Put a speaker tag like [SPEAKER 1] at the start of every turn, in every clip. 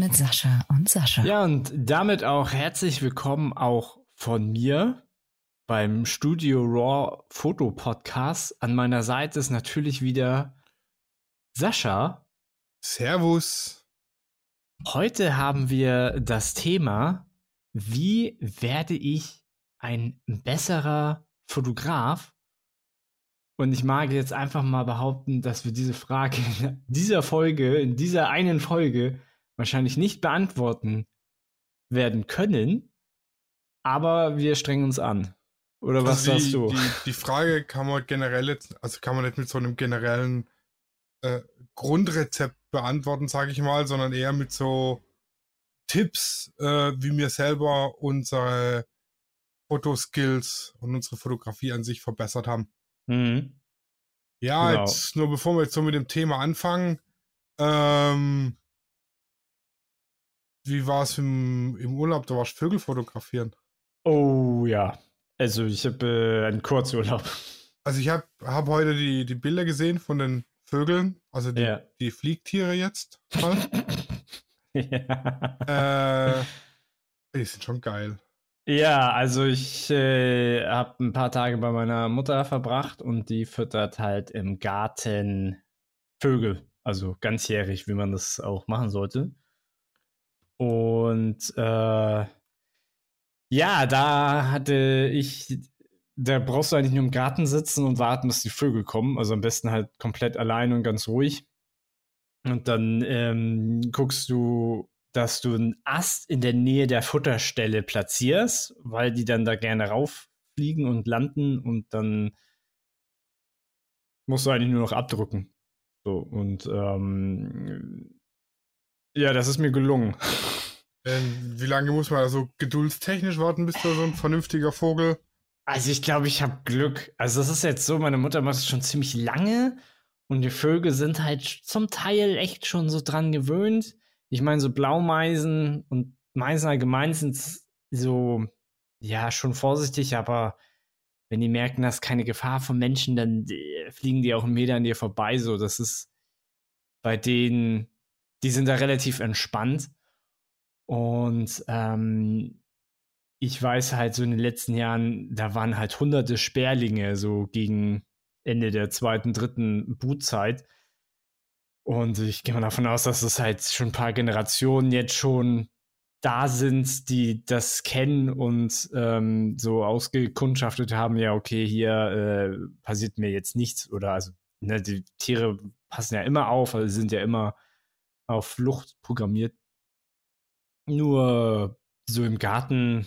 [SPEAKER 1] Mit Sascha und Sascha.
[SPEAKER 2] Ja, und damit auch herzlich willkommen auch von mir beim Studio Raw Foto Podcast. An meiner Seite ist natürlich wieder Sascha.
[SPEAKER 3] Servus.
[SPEAKER 2] Heute haben wir das Thema, wie werde ich ein besserer Fotograf? Und ich mag jetzt einfach mal behaupten, dass wir diese Frage in dieser Folge, in dieser einen Folge, wahrscheinlich nicht beantworten werden können. Aber wir strengen uns an. Oder was
[SPEAKER 3] also die,
[SPEAKER 2] sagst du?
[SPEAKER 3] Die, die, Frage kann man generell jetzt, also kann man nicht mit so einem generellen äh, Grundrezept beantworten, sage ich mal, sondern eher mit so Tipps, äh, wie wir selber unsere Fotoskills und unsere Fotografie an sich verbessert haben. Mhm. Ja, genau. jetzt nur bevor wir jetzt so mit dem Thema anfangen, ähm, wie war es im, im Urlaub? Du warst Vögel fotografieren.
[SPEAKER 2] Oh ja, also ich habe äh, einen Kurzurlaub.
[SPEAKER 3] Also ich habe hab heute die, die Bilder gesehen von den Vögeln, also die, ja. die Fliegtiere jetzt. ja. Äh, die sind schon geil.
[SPEAKER 2] Ja, also ich äh, habe ein paar Tage bei meiner Mutter verbracht und die füttert halt im Garten Vögel, also ganzjährig, wie man das auch machen sollte. Und äh, ja, da hatte ich, da brauchst du eigentlich nur im Garten sitzen und warten, bis die Vögel kommen. Also am besten halt komplett allein und ganz ruhig. Und dann ähm, guckst du dass du einen Ast in der Nähe der Futterstelle platzierst, weil die dann da gerne rauffliegen und landen und dann musst du eigentlich nur noch abdrücken. So, und ähm, ja, das ist mir gelungen.
[SPEAKER 3] Ähm, wie lange muss man also geduldstechnisch warten, bis da so ein vernünftiger Vogel?
[SPEAKER 2] Also ich glaube, ich habe Glück. Also das ist jetzt so, meine Mutter macht es schon ziemlich lange und die Vögel sind halt zum Teil echt schon so dran gewöhnt ich meine, so Blaumeisen und Meisen allgemein sind so, ja, schon vorsichtig, aber wenn die merken, dass keine Gefahr von Menschen, dann äh, fliegen die auch einen Meter an dir vorbei. So, das ist bei denen, die sind da relativ entspannt. Und ähm, ich weiß halt so in den letzten Jahren, da waren halt hunderte Sperlinge so gegen Ende der zweiten, dritten Brutzeit. Und ich gehe mal davon aus, dass es halt schon ein paar Generationen jetzt schon da sind, die das kennen und ähm, so ausgekundschaftet haben, ja, okay, hier äh, passiert mir jetzt nichts. Oder also, ne, die Tiere passen ja immer auf, also sind ja immer auf Flucht programmiert. Nur so im Garten,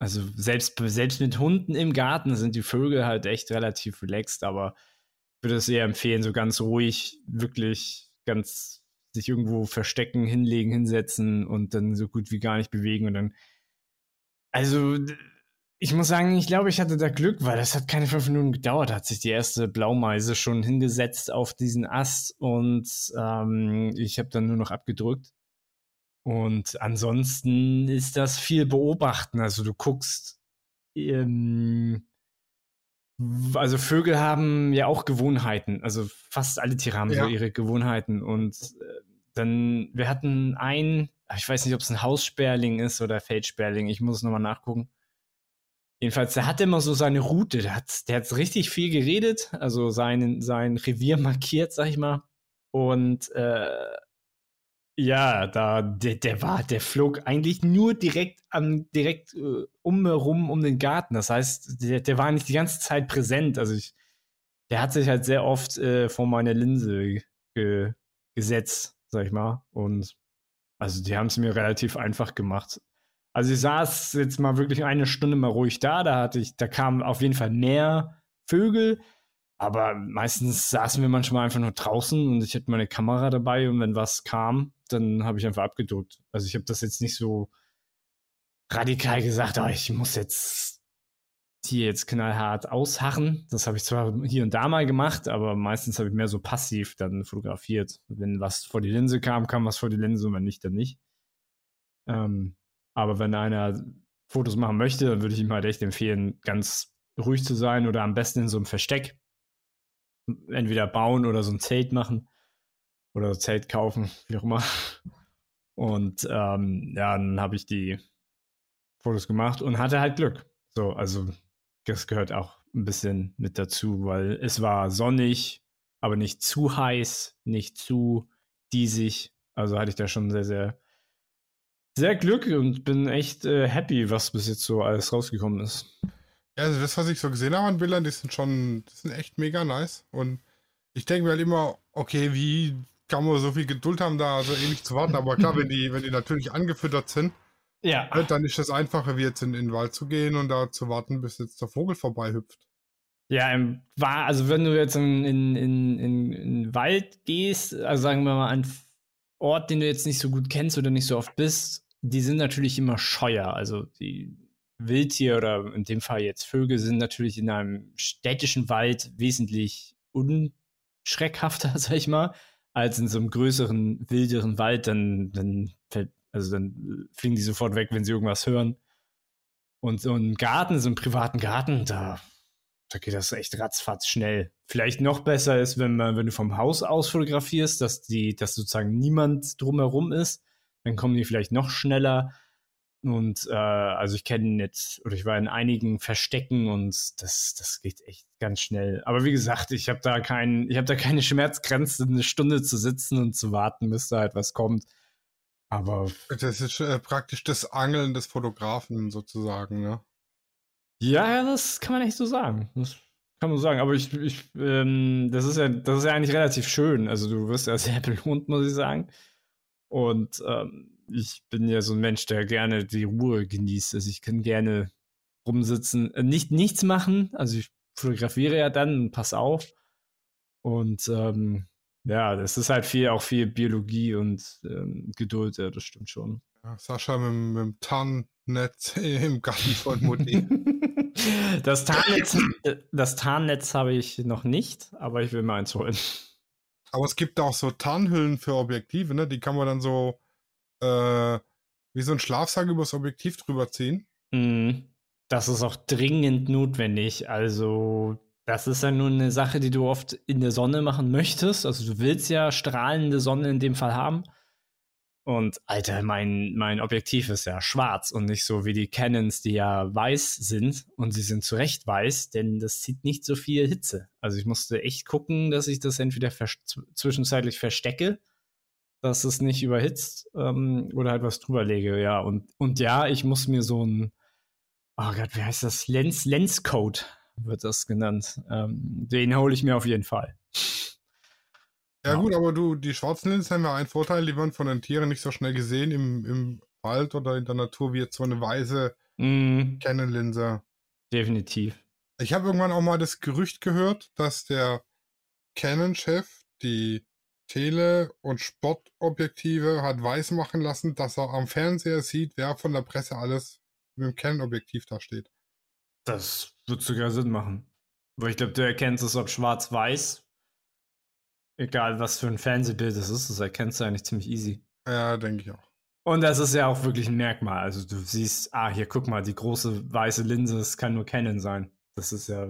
[SPEAKER 2] also selbst, selbst mit Hunden im Garten sind die Vögel halt echt relativ relaxed, aber ich würde es eher empfehlen, so ganz ruhig, wirklich ganz sich irgendwo verstecken, hinlegen, hinsetzen und dann so gut wie gar nicht bewegen und dann. Also, ich muss sagen, ich glaube, ich hatte da Glück, weil das hat keine fünf Minuten gedauert, hat sich die erste Blaumeise schon hingesetzt auf diesen Ast und ähm, ich habe dann nur noch abgedrückt. Und ansonsten ist das viel beobachten. Also du guckst, ähm, also Vögel haben ja auch Gewohnheiten. Also fast alle Tiere haben ja. so ihre Gewohnheiten. Und äh, dann, wir hatten ein, ich weiß nicht, ob es ein Haussperling ist oder Feldsperling, ich muss es nochmal nachgucken. Jedenfalls, der hat immer so seine Route, der hat, der hat richtig viel geredet, also sein, sein Revier markiert, sag ich mal. Und äh, ja, da, der, der war, der flog eigentlich nur direkt am, direkt äh, um herum um den Garten. Das heißt, der, der war nicht die ganze Zeit präsent. Also ich, der hat sich halt sehr oft äh, vor meine Linse ge, gesetzt, sag ich mal. Und also die haben es mir relativ einfach gemacht. Also ich saß jetzt mal wirklich eine Stunde mal ruhig da. Da hatte ich, da kamen auf jeden Fall mehr Vögel. Aber meistens saßen wir manchmal einfach nur draußen und ich hatte meine Kamera dabei und wenn was kam, dann habe ich einfach abgedrückt. Also ich habe das jetzt nicht so radikal gesagt, oh, ich muss jetzt hier jetzt knallhart ausharren. Das habe ich zwar hier und da mal gemacht, aber meistens habe ich mehr so passiv dann fotografiert. Wenn was vor die Linse kam, kam was vor die Linse und wenn nicht, dann nicht. Ähm, aber wenn einer Fotos machen möchte, dann würde ich ihm halt echt empfehlen, ganz ruhig zu sein oder am besten in so einem Versteck entweder bauen oder so ein Zelt machen oder so Zelt kaufen, wie auch immer. Und ähm, ja, dann habe ich die Fotos gemacht und hatte halt Glück. So, also das gehört auch ein bisschen mit dazu, weil es war sonnig, aber nicht zu heiß, nicht zu diesig. Also hatte ich da schon sehr, sehr, sehr Glück und bin echt äh, happy, was bis jetzt so alles rausgekommen ist.
[SPEAKER 3] Ja, also das, was ich so gesehen habe an Bildern, die sind schon, die sind echt mega nice. Und ich denke mir halt immer, okay, wie kann man so viel Geduld haben, da so ewig zu warten? Aber klar, wenn die, wenn die natürlich angefüttert sind,
[SPEAKER 2] ja.
[SPEAKER 3] dann ist das einfacher, wie jetzt in, in den Wald zu gehen und da zu warten, bis jetzt der Vogel vorbei hüpft.
[SPEAKER 2] Ja, war, also wenn du jetzt in, in, in, in, in Wald gehst, also sagen wir mal an Ort, den du jetzt nicht so gut kennst oder nicht so oft bist, die sind natürlich immer scheuer. Also die Wildtier oder in dem Fall jetzt Vögel sind natürlich in einem städtischen Wald wesentlich unschreckhafter, sag ich mal, als in so einem größeren, wilderen Wald. Dann, dann, also dann fliegen die sofort weg, wenn sie irgendwas hören. Und so ein Garten, so einen privaten Garten, da, da geht das echt ratzfatz schnell. Vielleicht noch besser ist, wenn man, wenn du vom Haus aus fotografierst, dass die, dass sozusagen niemand drumherum ist, dann kommen die vielleicht noch schneller. Und äh, also ich kenne jetzt, oder ich war in einigen Verstecken und das, das geht echt ganz schnell. Aber wie gesagt, ich habe da kein, ich habe da keine Schmerzgrenze, eine Stunde zu sitzen und zu warten, bis da etwas kommt. Aber.
[SPEAKER 3] Das ist äh, praktisch das Angeln des Fotografen sozusagen, ne?
[SPEAKER 2] Ja, das kann man echt so sagen. Das kann man sagen. Aber ich, ich ähm, das ist ja, das ist ja eigentlich relativ schön. Also du wirst ja sehr belohnt, muss ich sagen. Und ähm, ich bin ja so ein Mensch, der gerne die Ruhe genießt. Also ich kann gerne rumsitzen, äh, nicht nichts machen. Also ich fotografiere ja dann pass auf. Und ähm, ja, das ist halt viel, auch viel Biologie und ähm, Geduld, ja, das stimmt schon.
[SPEAKER 3] Ja, Sascha mit, mit dem Tarnnetz im Garten von Mutti.
[SPEAKER 2] das Tarnnetz, das Tarnnetz habe ich noch nicht, aber ich will mal eins holen.
[SPEAKER 3] Aber es gibt auch so Tarnhüllen für Objektive, ne? Die kann man dann so äh, wie so ein Schlafsack übers Objektiv drüber ziehen.
[SPEAKER 2] Mhm. Das ist auch dringend notwendig. Also, das ist ja nur eine Sache, die du oft in der Sonne machen möchtest. Also, du willst ja strahlende Sonne in dem Fall haben. Und Alter, mein, mein Objektiv ist ja schwarz und nicht so wie die Canons, die ja weiß sind. Und sie sind zu Recht weiß, denn das zieht nicht so viel Hitze. Also ich musste echt gucken, dass ich das entweder zwischenzeitlich verstecke dass es nicht überhitzt ähm, oder halt was drüber lege, ja. Und, und ja, ich muss mir so ein, oh Gott, wie heißt das? Lens, Lenscode wird das genannt. Ähm, den hole ich mir auf jeden Fall.
[SPEAKER 3] Ja, ja, gut, aber du, die schwarzen Linsen haben ja einen Vorteil, die werden von den Tieren nicht so schnell gesehen im, im Wald oder in der Natur wie jetzt so eine weiße mm. Canon-Linse.
[SPEAKER 2] Definitiv.
[SPEAKER 3] Ich habe irgendwann auch mal das Gerücht gehört, dass der Canon-Chef die Tele- und Sportobjektive hat weismachen lassen, dass er am Fernseher sieht, wer von der Presse alles mit dem Canon-Objektiv da steht.
[SPEAKER 2] Das wird sogar Sinn machen. Weil ich glaube, du erkennst es, ob schwarz-weiß. Egal, was für ein Fernsehbild es ist, das erkennst du eigentlich ziemlich easy.
[SPEAKER 3] Ja, denke ich auch.
[SPEAKER 2] Und das ist ja auch wirklich ein Merkmal. Also du siehst, ah, hier guck mal, die große weiße Linse, es kann nur Canon sein. Das ist ja.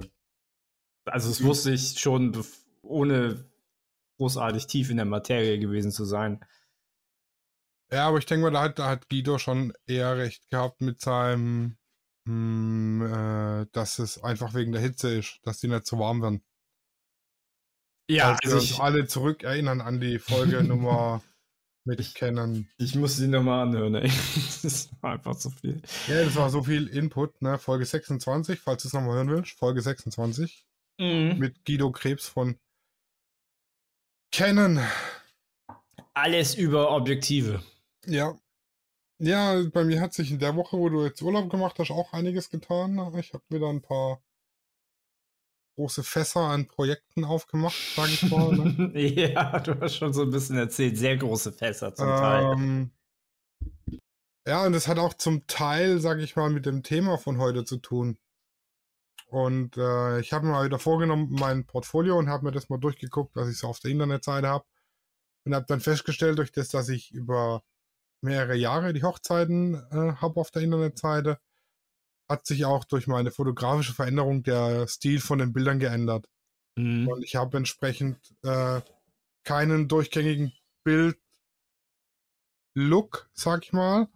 [SPEAKER 2] Also das wusste ich schon, ohne großartig tief in der Materie gewesen zu sein.
[SPEAKER 3] Ja, aber ich denke mal, da hat, da hat Guido schon eher recht gehabt mit seinem, mh, hm, äh, dass es einfach wegen der Hitze ist, dass die nicht so warm werden. Ja, Als also wir ich, uns alle zurück erinnern an die Folge Nummer mit Canon.
[SPEAKER 2] Ich muss sie nochmal anhören, ey. das war einfach so viel.
[SPEAKER 3] Ja, das war so viel Input, ne? Folge 26, falls du es nochmal hören willst. Folge 26. Mhm. Mit Guido Krebs von Canon.
[SPEAKER 2] Alles über Objektive.
[SPEAKER 3] Ja. Ja, bei mir hat sich in der Woche, wo du jetzt Urlaub gemacht hast, auch einiges getan. Ich habe da ein paar große Fässer an Projekten aufgemacht, sage ich mal. Ne?
[SPEAKER 2] ja, du hast schon so ein bisschen erzählt, sehr große Fässer zum ähm,
[SPEAKER 3] Teil. Ja, und das hat auch zum Teil, sage ich mal, mit dem Thema von heute zu tun. Und äh, ich habe mir mal wieder vorgenommen, mein Portfolio und habe mir das mal durchgeguckt, was ich so auf der Internetseite habe. Und habe dann festgestellt, durch das, dass ich über mehrere Jahre die Hochzeiten äh, habe auf der Internetseite, hat sich auch durch meine fotografische Veränderung der Stil von den Bildern geändert. Mhm. Und ich habe entsprechend äh, keinen durchgängigen Bild Look, sag ich mal,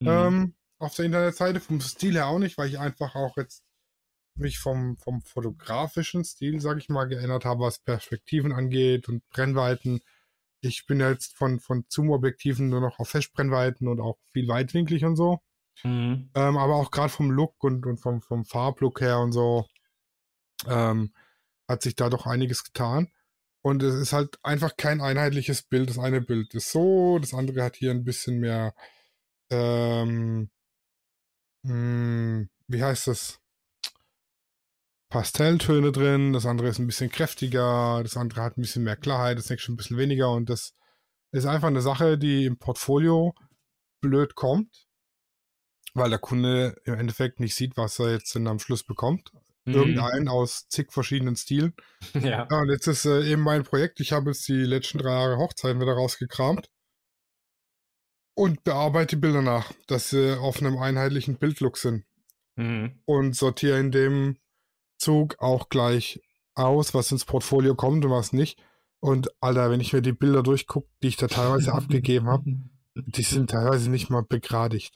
[SPEAKER 2] Mhm.
[SPEAKER 3] ähm, auf der Internetseite. Vom Stil her auch nicht, weil ich einfach auch jetzt mich vom, vom fotografischen Stil, sag ich mal, geändert habe, was Perspektiven angeht und Brennweiten. Ich bin jetzt von, von Zoom-Objektiven nur noch auf Festbrennweiten und auch viel weitwinklig und so.
[SPEAKER 2] Mhm.
[SPEAKER 3] Ähm, aber auch gerade vom Look und, und vom, vom Farblook her und so ähm, hat sich da doch einiges getan. Und es ist halt einfach kein einheitliches Bild. Das eine Bild ist so, das andere hat hier ein bisschen mehr, ähm, mh, wie heißt das? Pastelltöne drin, das andere ist ein bisschen kräftiger, das andere hat ein bisschen mehr Klarheit, das nächste ein bisschen weniger und das ist einfach eine Sache, die im Portfolio blöd kommt, weil der Kunde im Endeffekt nicht sieht, was er jetzt dann am Schluss bekommt.
[SPEAKER 2] Mhm.
[SPEAKER 3] Irgendeinen aus zig verschiedenen Stilen.
[SPEAKER 2] Ja.
[SPEAKER 3] Ja, und jetzt ist äh, eben mein Projekt, ich habe jetzt die letzten drei Jahre Hochzeiten wieder rausgekramt und bearbeite die Bilder nach, dass sie auf einem einheitlichen Bildlook sind
[SPEAKER 2] Mhm.
[SPEAKER 3] und sortiere in dem Zug auch gleich aus, was ins Portfolio kommt und was nicht. Und Alter, wenn ich mir die Bilder durchgucke, die ich da teilweise abgegeben habe, die sind teilweise nicht mal begradigt.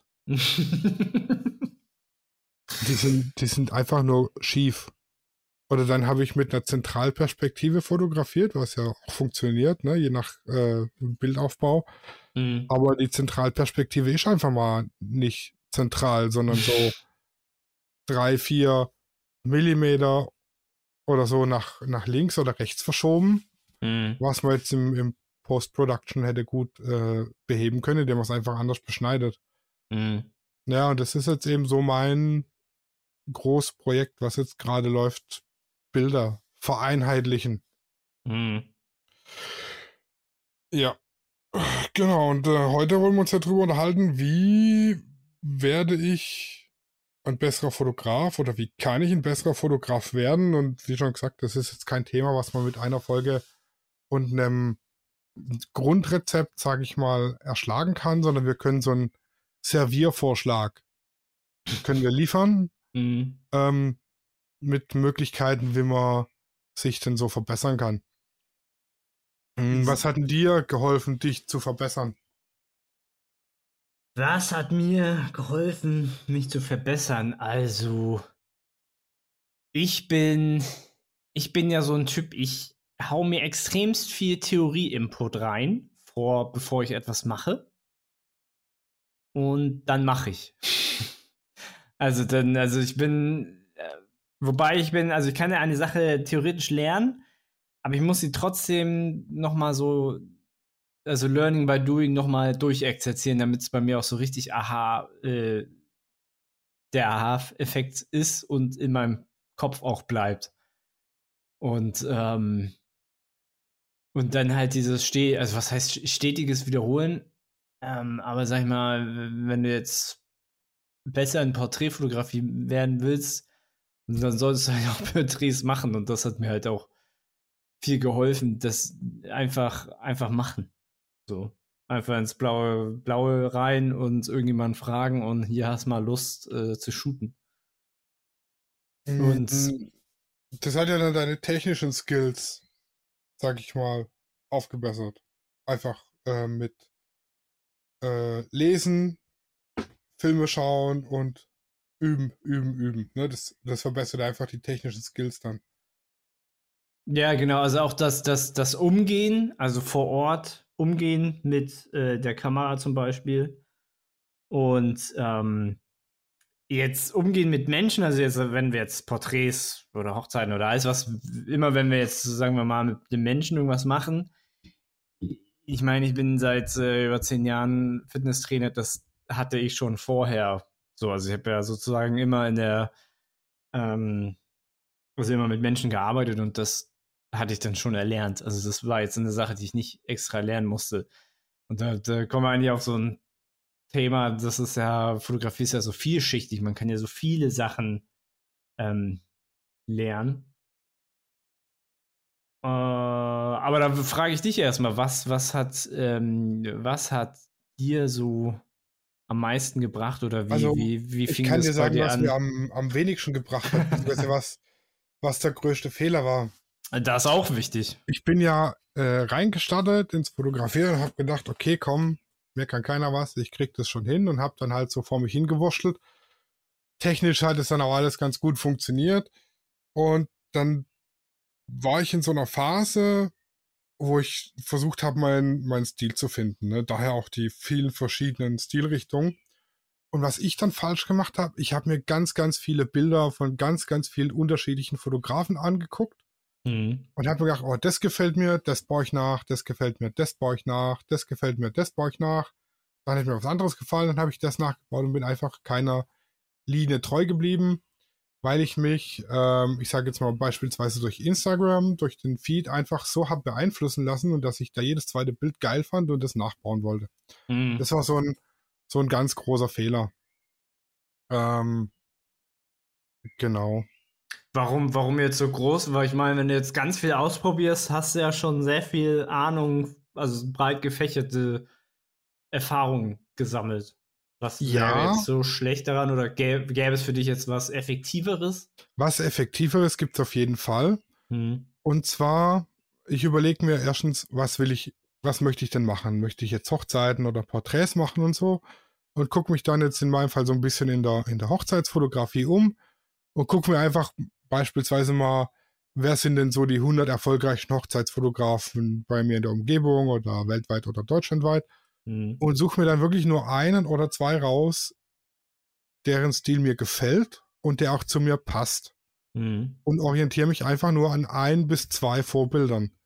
[SPEAKER 3] Die sind, die sind einfach nur schief. Oder dann habe ich mit einer Zentralperspektive fotografiert, was ja auch funktioniert, ne, je nach äh, Bildaufbau.
[SPEAKER 2] Mhm.
[SPEAKER 3] Aber die Zentralperspektive ist einfach mal nicht zentral, sondern so drei, vier Millimeter oder so nach, nach links oder rechts verschoben,
[SPEAKER 2] Mhm.
[SPEAKER 3] was man jetzt im, im Post-Production hätte gut äh, beheben können, indem man es einfach anders beschneidet.
[SPEAKER 2] Mhm.
[SPEAKER 3] Ja, und das ist jetzt eben so mein Großprojekt, was jetzt gerade läuft, Bilder vereinheitlichen.
[SPEAKER 2] Mhm.
[SPEAKER 3] Ja. Genau, und äh, heute wollen wir uns ja drüber unterhalten, wie werde ich ein besserer Fotograf oder wie kann ich ein besserer Fotograf werden? Und wie schon gesagt, das ist jetzt kein Thema, was man mit einer Folge und einem Grundrezept, sage ich mal, erschlagen kann, sondern wir können so einen Serviervorschlag können wir liefern
[SPEAKER 2] Mhm.
[SPEAKER 3] ähm, mit Möglichkeiten, wie man sich denn so verbessern kann. Hm, Was hat dir geholfen, dich zu verbessern?
[SPEAKER 2] Was hat mir geholfen, mich zu verbessern? Also, ich bin, ich bin ja so ein Typ, ich hau mir extremst viel Theorie-Input rein, vor, bevor ich etwas mache. Und dann mache ich. Also dann, also ich bin, äh, wobei ich bin, also ich kann ja eine Sache theoretisch lernen, aber ich muss sie trotzdem noch mal so also Learning by Doing nochmal durchexerzieren, damit es bei mir auch so richtig aha, äh, der Aha-Effekt ist und in meinem Kopf auch bleibt. Und, ähm, und dann halt dieses Ste also was heißt stetiges Wiederholen? Ähm, aber sag ich mal, wenn du jetzt besser in Porträtfotografie werden willst, dann solltest du halt auch Porträts machen. Und das hat mir halt auch viel geholfen, das einfach, einfach machen. So. Einfach ins Blaue, Blaue rein und irgendjemand fragen und hier hast mal Lust äh, zu shooten. Und-
[SPEAKER 3] Mm, das hat ja dann deine technischen Skills, sag ich mal, aufgebessert. Einfach äh, mit äh, Lesen, Filme schauen und üben, üben, üben. Ne? Das, das verbessert einfach die technischen Skills dann.
[SPEAKER 2] Ja, genau, also auch das, das, das Umgehen, also vor Ort umgehen mit äh, der Kamera zum Beispiel. Und ähm, jetzt umgehen mit Menschen, also jetzt, wenn wir jetzt Porträts oder Hochzeiten oder alles, was immer, wenn wir jetzt, sagen wir mal, mit dem Menschen irgendwas machen. Ich meine, ich bin seit äh, über zehn Jahren Fitnesstrainer, das hatte ich schon vorher. So, also ich habe ja sozusagen immer in der, ähm, also immer mit Menschen gearbeitet und das hatte ich dann schon erlernt. Also das war jetzt eine Sache, die ich nicht extra lernen musste. Und da, da kommen wir eigentlich auf so ein Thema, das ist ja, Fotografie ist ja so vielschichtig, man kann ja so viele Sachen ähm, lernen. Äh, aber da frage ich dich erstmal, was, was hat, ähm, was hat dir so am meisten gebracht oder wie,
[SPEAKER 3] Also,
[SPEAKER 2] wie, wie
[SPEAKER 3] Ich
[SPEAKER 2] fing
[SPEAKER 3] kann
[SPEAKER 2] das
[SPEAKER 3] dir sagen,
[SPEAKER 2] dir
[SPEAKER 3] was
[SPEAKER 2] an?
[SPEAKER 3] mir am, am wenigsten gebracht hat, was, was der größte Fehler war.
[SPEAKER 2] Das ist auch wichtig.
[SPEAKER 3] Ich bin ja äh, reingestartet ins Fotografieren und habe gedacht, okay, komm, mir kann keiner was, ich krieg das schon hin und habe dann halt so vor mich hingewurschtelt. Technisch hat es dann auch alles ganz gut funktioniert und dann war ich in so einer Phase, wo ich versucht habe, meinen mein Stil zu finden. Ne? Daher auch die vielen verschiedenen Stilrichtungen. Und was ich dann falsch gemacht habe, ich habe mir ganz, ganz viele Bilder von ganz, ganz vielen unterschiedlichen Fotografen angeguckt mhm. und habe mir gedacht, oh, das gefällt mir, das baue ich nach, das gefällt mir, das baue ich nach, das gefällt mir, das baue ich nach. Dann hat mir was anderes gefallen, dann habe ich das nachgebaut und bin einfach keiner Linie treu geblieben weil ich mich, ähm, ich sage jetzt mal beispielsweise durch Instagram, durch den Feed einfach so habe beeinflussen lassen und dass ich da jedes zweite Bild geil fand und das nachbauen wollte. Mhm. Das war so ein, so ein ganz großer Fehler. Ähm, genau.
[SPEAKER 2] Warum, warum jetzt so groß? Weil ich meine, wenn du jetzt ganz viel ausprobierst, hast du ja schon sehr viel Ahnung, also breit gefächerte Erfahrungen gesammelt. Was ja. wäre jetzt so schlecht daran oder gäbe, gäbe, es für dich jetzt was Effektiveres?
[SPEAKER 3] Was Effektiveres gibt es auf jeden Fall. Hm. Und zwar, ich überlege mir erstens, was will ich, was möchte ich denn machen? Möchte ich jetzt Hochzeiten oder Porträts machen und so? Und gucke mich dann jetzt in meinem Fall so ein bisschen in der, in der Hochzeitsfotografie um und gucke mir einfach beispielsweise mal, wer sind denn so die 100 erfolgreichen Hochzeitsfotografen bei mir in der Umgebung oder weltweit oder deutschlandweit mhm. und suche mir dann wirklich nur einen oder zwei raus, deren Stil mir gefällt und der auch zu mir passt. Mhm. Und orientiere mich einfach nur an ein bis zwei Vorbildern.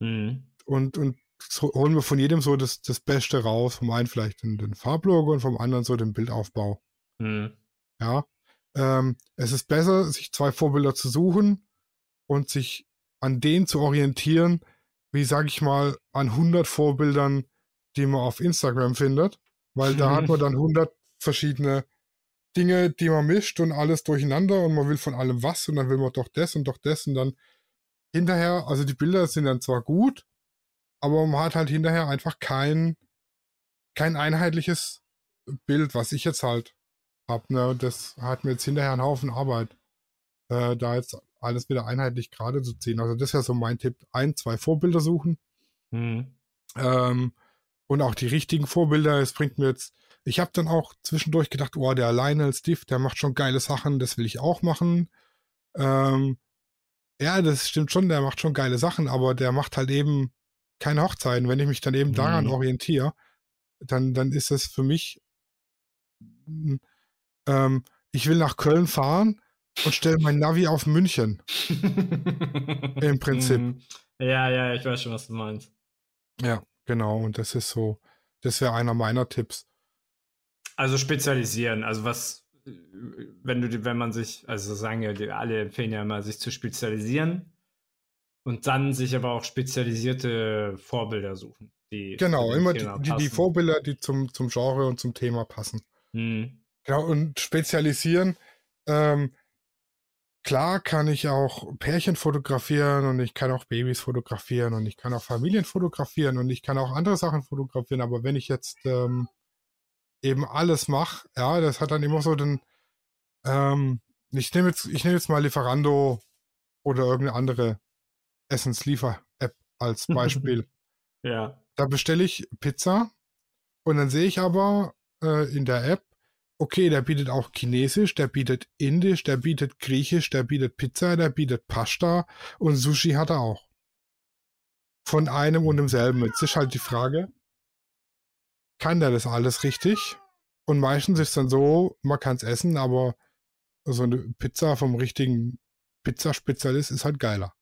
[SPEAKER 3] Mhm. Und, und so holen wir von jedem so das, das Beste raus. Vom einen vielleicht den, den Farblogo und vom anderen so den Bildaufbau. Mhm. Ja. Ähm, es ist besser, sich zwei Vorbilder zu suchen und sich an denen zu orientieren, wie sage ich mal, an 100 Vorbildern die man auf Instagram findet, weil da hat man dann 100 verschiedene Dinge, die man mischt und alles durcheinander und man will von allem was und dann will man doch das und doch das und dann hinterher, also die Bilder sind dann zwar gut, aber man hat halt hinterher einfach kein, kein einheitliches Bild, was ich jetzt halt habe. Ne? Das hat mir jetzt hinterher einen Haufen Arbeit, äh, da jetzt alles wieder einheitlich gerade zu ziehen. Also das wäre so mein Tipp. Ein, zwei Vorbilder suchen. Mhm. Ähm, und auch die richtigen Vorbilder. Es bringt mir jetzt, ich habe dann auch zwischendurch gedacht, oh, der Lionel Steve, der macht schon geile Sachen, das will ich auch machen. Ähm, ja, das stimmt schon, der macht schon geile Sachen, aber der macht halt eben keine Hochzeiten. Wenn ich mich dann eben daran mhm. orientiere, dann, dann ist es für mich, ähm, ich will nach Köln fahren und stelle mein Navi auf München. Im Prinzip. Mhm.
[SPEAKER 2] Ja, ja, ich weiß schon, was du meinst.
[SPEAKER 3] Ja, Genau, und das ist so, das wäre einer meiner Tipps.
[SPEAKER 2] Also spezialisieren, also was, wenn du, wenn man sich, also sagen ja, alle empfehlen ja immer, sich zu spezialisieren und dann sich aber auch spezialisierte Vorbilder suchen.
[SPEAKER 3] Die genau, immer die, die, die, Vorbilder, die zum, zum Genre und zum Thema passen. Hm. Genau, und spezialisieren, ähm, Klar kann ich auch Pärchen fotografieren und ich kann auch Babys fotografieren und ich kann auch Familien fotografieren und ich kann auch andere Sachen fotografieren, aber wenn ich jetzt ähm, eben alles mache, ja, das hat dann immer so den, ähm, ich nehme jetzt, ich nehme jetzt mal Lieferando oder irgendeine andere Essensliefer-App als Beispiel.
[SPEAKER 2] ja.
[SPEAKER 3] Da bestelle ich Pizza und dann sehe ich aber äh, in der App, okay, der bietet auch Chinesisch, der bietet Indisch, der bietet Griechisch, der bietet Pizza, der bietet Pasta und Sushi hat er auch. Von einem und demselben. Jetzt ist halt die Frage, kann der das alles richtig? Und meistens ist es dann so, man kann es essen, aber so eine Pizza vom richtigen Pizzaspezialist ist halt geiler.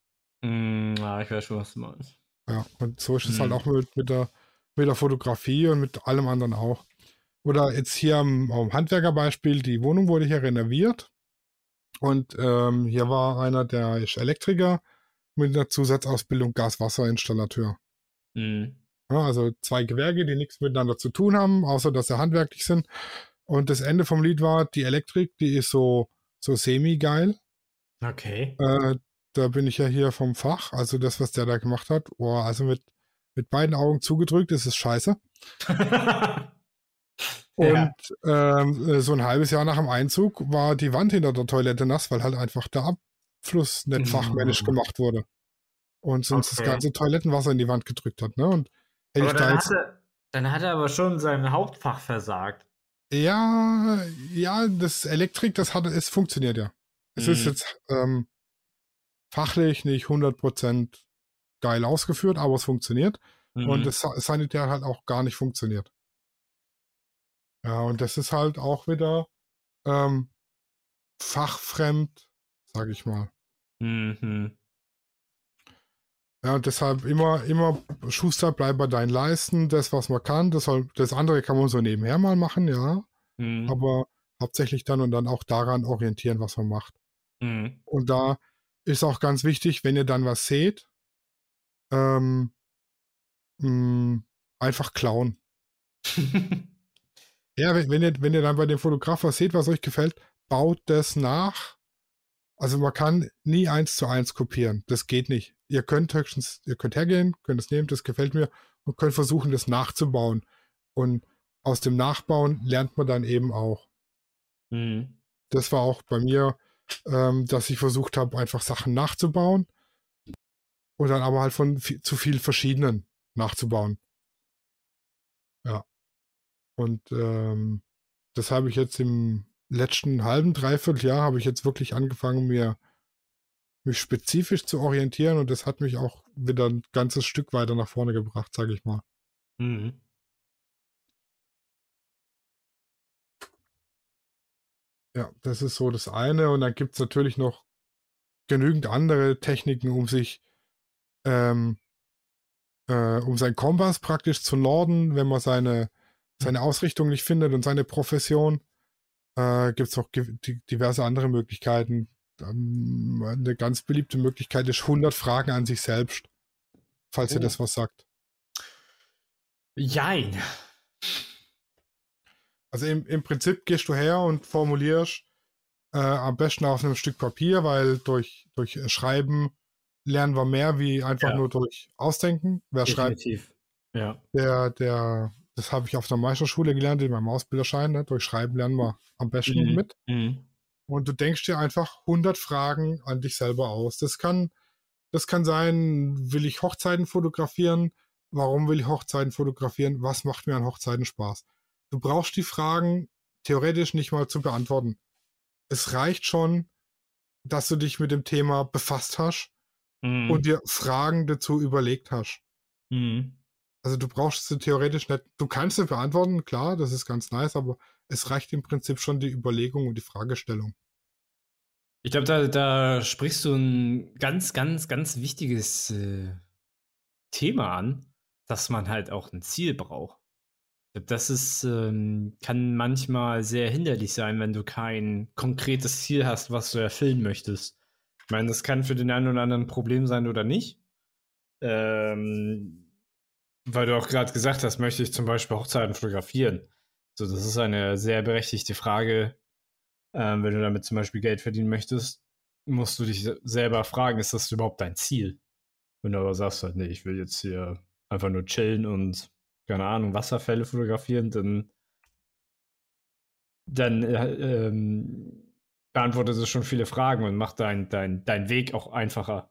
[SPEAKER 2] Mm, ja, ich weiß schon, was du meinst.
[SPEAKER 3] Ja, und so ist es halt mm. halt auch mit, mit, der, mit der Fotografie und mit allem anderen auch. Oder jetzt hier am, am Handwerkerbeispiel, die Wohnung wurde hier renoviert. Und ähm, hier war einer, der ist Elektriker mit einer Zusatzausbildung Gaswasserinstallateur. Mhm. Ja, also zwei Gewerke, die nichts miteinander zu tun haben, außer dass sie handwerklich sind. Und das Ende vom Lied war, die Elektrik, die ist so, so semi-geil.
[SPEAKER 2] Okay.
[SPEAKER 3] Äh, da bin ich ja hier vom Fach. Also das, was der da gemacht hat, oh, also mit, mit beiden Augen zugedrückt, ist es scheiße. Und ja. ähm, äh, so ein halbes Jahr nach dem Einzug war die Wand hinter der Toilette nass, weil halt einfach der Abfluss nicht fachmännisch mhm. gemacht wurde. Und sonst okay. das ganze Toilettenwasser in die Wand gedrückt hat. Ne? Und
[SPEAKER 2] hätte ich da jetzt, hatte, Dann hat er aber schon sein Hauptfach versagt.
[SPEAKER 3] Ja, ja, das Elektrik, das hat, es funktioniert ja. Es mhm. ist jetzt ähm, fachlich nicht 100% geil ausgeführt, aber es funktioniert. Mhm. Und das Sanitär halt auch gar nicht funktioniert. Ja, und das ist halt auch wieder ähm, fachfremd, sag ich mal. Mhm. Ja, und deshalb immer, immer, Schuster, bleib bei deinen Leisten, das, was man kann, das, soll, das andere kann man so nebenher mal machen, ja. Mhm. Aber hauptsächlich dann und dann auch daran orientieren, was man macht. Mhm. Und da ist auch ganz wichtig, wenn ihr dann was seht, ähm, mh, hm, einfach klauen. ja, wenn, wenn, ihr, wenn ihr dann bei dem Fotograf was seht, was euch gefällt, baut das nach. Also man kann nie eins zu eins kopieren. Das geht nicht ihr könnt höchstens, ihr könnt hergehen, könnt es nehmen, das gefällt mir und könnt versuchen, das nachzubauen. Und aus dem Nachbauen lernt man dann eben auch. Mhm. Das war auch bei mir, ähm, dass ich versucht habe, einfach Sachen nachzubauen und dann aber halt von zu viel verschiedenen nachzubauen. Und ähm, das habe ich jetzt im letzten halben, dreiviertel Jahr habe ich jetzt wirklich angefangen, mir mich spezifisch zu orientieren und das hat mich auch wieder ein ganzes Stück weiter nach vorne gebracht, sage ich mal. Mhm. Ja, das ist so das eine. Und dann gibt es natürlich noch genügend andere Techniken, um sich, ähm, äh, um seinen Kompass praktisch zu norden, wenn man seine, seine Ausrichtung nicht findet und seine Profession. Äh, gibt es auch diverse andere Möglichkeiten, eine ganz beliebte Möglichkeit ist 100 Fragen an sich selbst. Falls oh. ihr das was sagt.
[SPEAKER 2] Jein.
[SPEAKER 3] Also im, im Prinzip gehst du her und formulierst äh, am besten auf einem Stück Papier, weil durch, durch Schreiben lernen wir mehr wie einfach ja. nur durch Ausdenken. Wer Definitiv. schreibt, ja. der, der, das habe ich auf der Meisterschule gelernt, in meinem Ausbilderschein. Ne? Durch Schreiben lernen wir am besten mhm. mit. Mhm und du denkst dir einfach 100 Fragen an dich selber aus. Das kann, das kann sein, will ich Hochzeiten fotografieren? Warum will ich Hochzeiten fotografieren? Was macht mir an Hochzeiten Spaß? Du brauchst die Fragen theoretisch nicht mal zu beantworten. Es reicht schon, dass du dich mit dem Thema befasst hast mhm. und dir Fragen dazu überlegt hast. Mhm. Also du brauchst sie theoretisch nicht, du kannst sie beantworten, klar, das ist ganz nice, aber es reicht im Prinzip schon die Überlegung und die Fragestellung.
[SPEAKER 2] Ich glaube, da, da sprichst du ein ganz, ganz, ganz wichtiges äh, Thema an, dass man halt auch ein Ziel braucht. Ich glaube, das ist, ähm, kann manchmal sehr hinderlich sein, wenn du kein konkretes Ziel hast, was du erfüllen möchtest. Ich meine, das kann für den einen oder anderen ein Problem sein oder nicht. Ähm, weil du auch gerade gesagt hast, möchte ich zum Beispiel Hochzeiten fotografieren. So, das ist eine sehr berechtigte Frage. Ähm, wenn du damit zum Beispiel Geld verdienen möchtest, musst du dich selber fragen, ist das überhaupt dein Ziel? Wenn du aber sagst halt, nee, ich will jetzt hier einfach nur chillen und, keine Ahnung, Wasserfälle fotografieren, dann, dann äh, ähm, beantwortet es schon viele Fragen und macht deinen dein, dein Weg auch einfacher.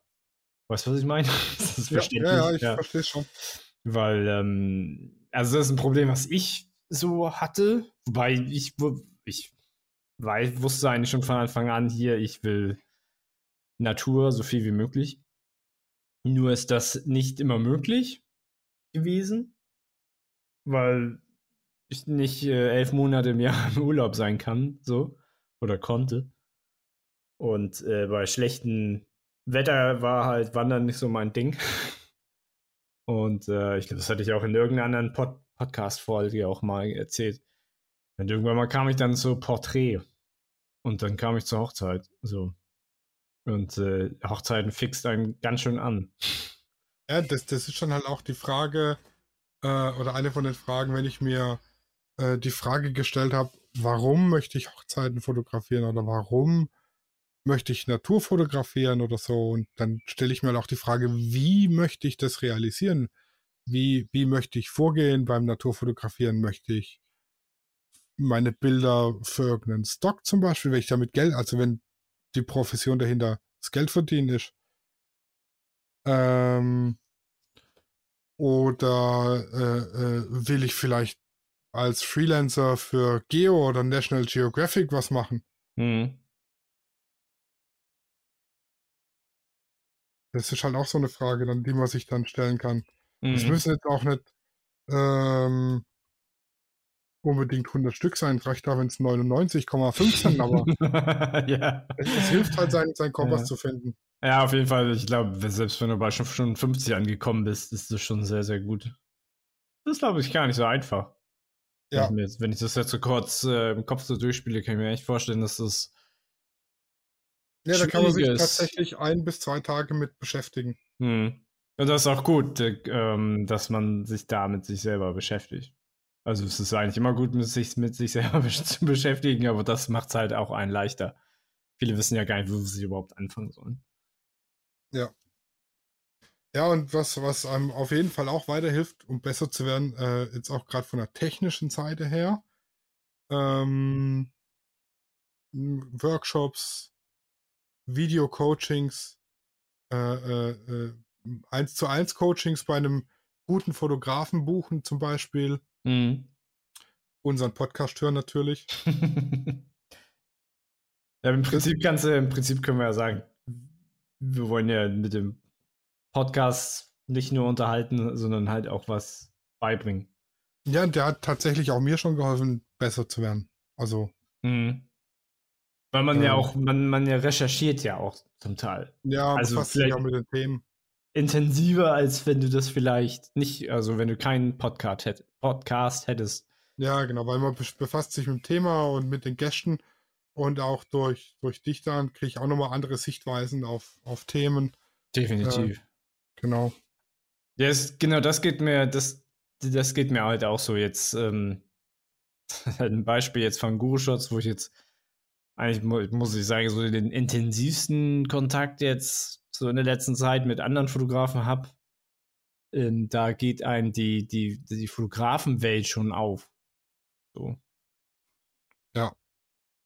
[SPEAKER 2] Weißt du, was ich meine?
[SPEAKER 3] das ist verständlich. Ja, ja, ich ja. verstehe schon.
[SPEAKER 2] Weil, ähm, also das ist ein Problem, was ich so hatte. Wobei ich, ich weiß, wusste eigentlich schon von Anfang an hier, ich will Natur so viel wie möglich. Nur ist das nicht immer möglich gewesen, weil ich nicht äh, elf Monate im Jahr im Urlaub sein kann, so oder konnte. Und äh, bei schlechtem Wetter war halt Wandern nicht so mein Ding. Und äh, ich glaube, das hatte ich auch in irgendeiner anderen Pod Podcast-Folge auch mal erzählt. Und irgendwann mal kam ich dann zu Porträt. Und dann kam ich zur Hochzeit. So. Und äh, Hochzeiten fixt einen ganz schön an.
[SPEAKER 3] Ja, das, das ist schon halt auch die Frage, äh, oder eine von den Fragen, wenn ich mir äh, die Frage gestellt habe, warum möchte ich Hochzeiten fotografieren oder warum möchte ich Natur fotografieren oder so. Und dann stelle ich mir halt auch die Frage, wie möchte ich das realisieren? Wie, wie möchte ich vorgehen beim Naturfotografieren? Möchte ich meine Bilder für irgendeinen Stock zum Beispiel, wenn ich damit Geld, also wenn die Profession dahinter das Geld verdienen ist. Ähm, Oder äh, äh, will ich vielleicht als Freelancer für Geo oder National Geographic was machen?
[SPEAKER 2] Mhm.
[SPEAKER 3] Das ist halt auch so eine Frage, dann, die man sich dann stellen kann. Es
[SPEAKER 2] Mhm.
[SPEAKER 3] müssen jetzt auch nicht ähm, unbedingt 100 Stück sein. Es reicht da, wenn es 99,5 sind, aber
[SPEAKER 2] ja.
[SPEAKER 3] es, es hilft halt, seinen sein Kompass
[SPEAKER 2] Ja.
[SPEAKER 3] zu finden.
[SPEAKER 2] ja, auf jeden Fall. Ich glaube, selbst wenn du bei schon, schon 50 angekommen bist, ist das schon sehr, sehr gut. Das ist, glaube ich, gar nicht so einfach. Wenn,
[SPEAKER 3] Ja.
[SPEAKER 2] ich mir jetzt, wenn ich das jetzt so kurz äh, im Kopf so durchspiele, kann ich mir echt vorstellen, dass das.
[SPEAKER 3] Ja, da kann man sich tatsächlich ein bis zwei Tage mit beschäftigen.
[SPEAKER 2] Hm. Und das ist auch gut, äh, ähm, dass man sich da mit sich selber beschäftigt. Also es ist eigentlich immer gut, mit sich, mit sich selber zu beschäftigen, aber das macht es halt auch einen leichter. Viele wissen ja gar nicht, wo sie überhaupt anfangen sollen.
[SPEAKER 3] Ja, und was, was einem auf jeden Fall auch weiterhilft, um besser zu werden, äh, jetzt auch gerade von der technischen Seite her, ähm, Workshops, Video-Coachings, äh, äh, äh, 1 zu 1 Coachings bei einem guten Fotografen buchen zum Beispiel,
[SPEAKER 2] Mhm.
[SPEAKER 3] unseren Podcast hören natürlich.
[SPEAKER 2] ja, im Prinzip kannst du, im Prinzip können wir ja sagen, wir wollen ja mit dem Podcast nicht nur unterhalten, sondern halt auch was beibringen.
[SPEAKER 3] Ja, der hat tatsächlich auch mir schon geholfen, besser zu werden. Also,
[SPEAKER 2] Mhm. Weil man ja
[SPEAKER 3] Ähm.
[SPEAKER 2] auch, man, man ja recherchiert ja auch zum Teil.
[SPEAKER 3] ja,
[SPEAKER 2] Also
[SPEAKER 3] befasst sich
[SPEAKER 2] vielleicht-
[SPEAKER 3] auch mit den Themen.
[SPEAKER 2] intensiver, als wenn du das vielleicht nicht, also wenn du keinen Podcast, hätt, Podcast hättest.
[SPEAKER 3] Ja, genau, weil man befasst sich mit dem Thema und mit den Gästen und auch durch, durch dich dann kriege ich auch nochmal andere Sichtweisen auf, auf Themen.
[SPEAKER 2] Definitiv.
[SPEAKER 3] Genau.
[SPEAKER 2] Ja, es, genau, das geht mir, das, das geht mir halt auch so jetzt. Ähm, ein Beispiel jetzt von Guru Shots, wo ich jetzt eigentlich mu muss ich sagen, so den intensivsten Kontakt jetzt so in der letzten Zeit mit anderen Fotografen habe. Ähm, da geht einem die, die, die Fotografenwelt schon auf. So.
[SPEAKER 3] Ja.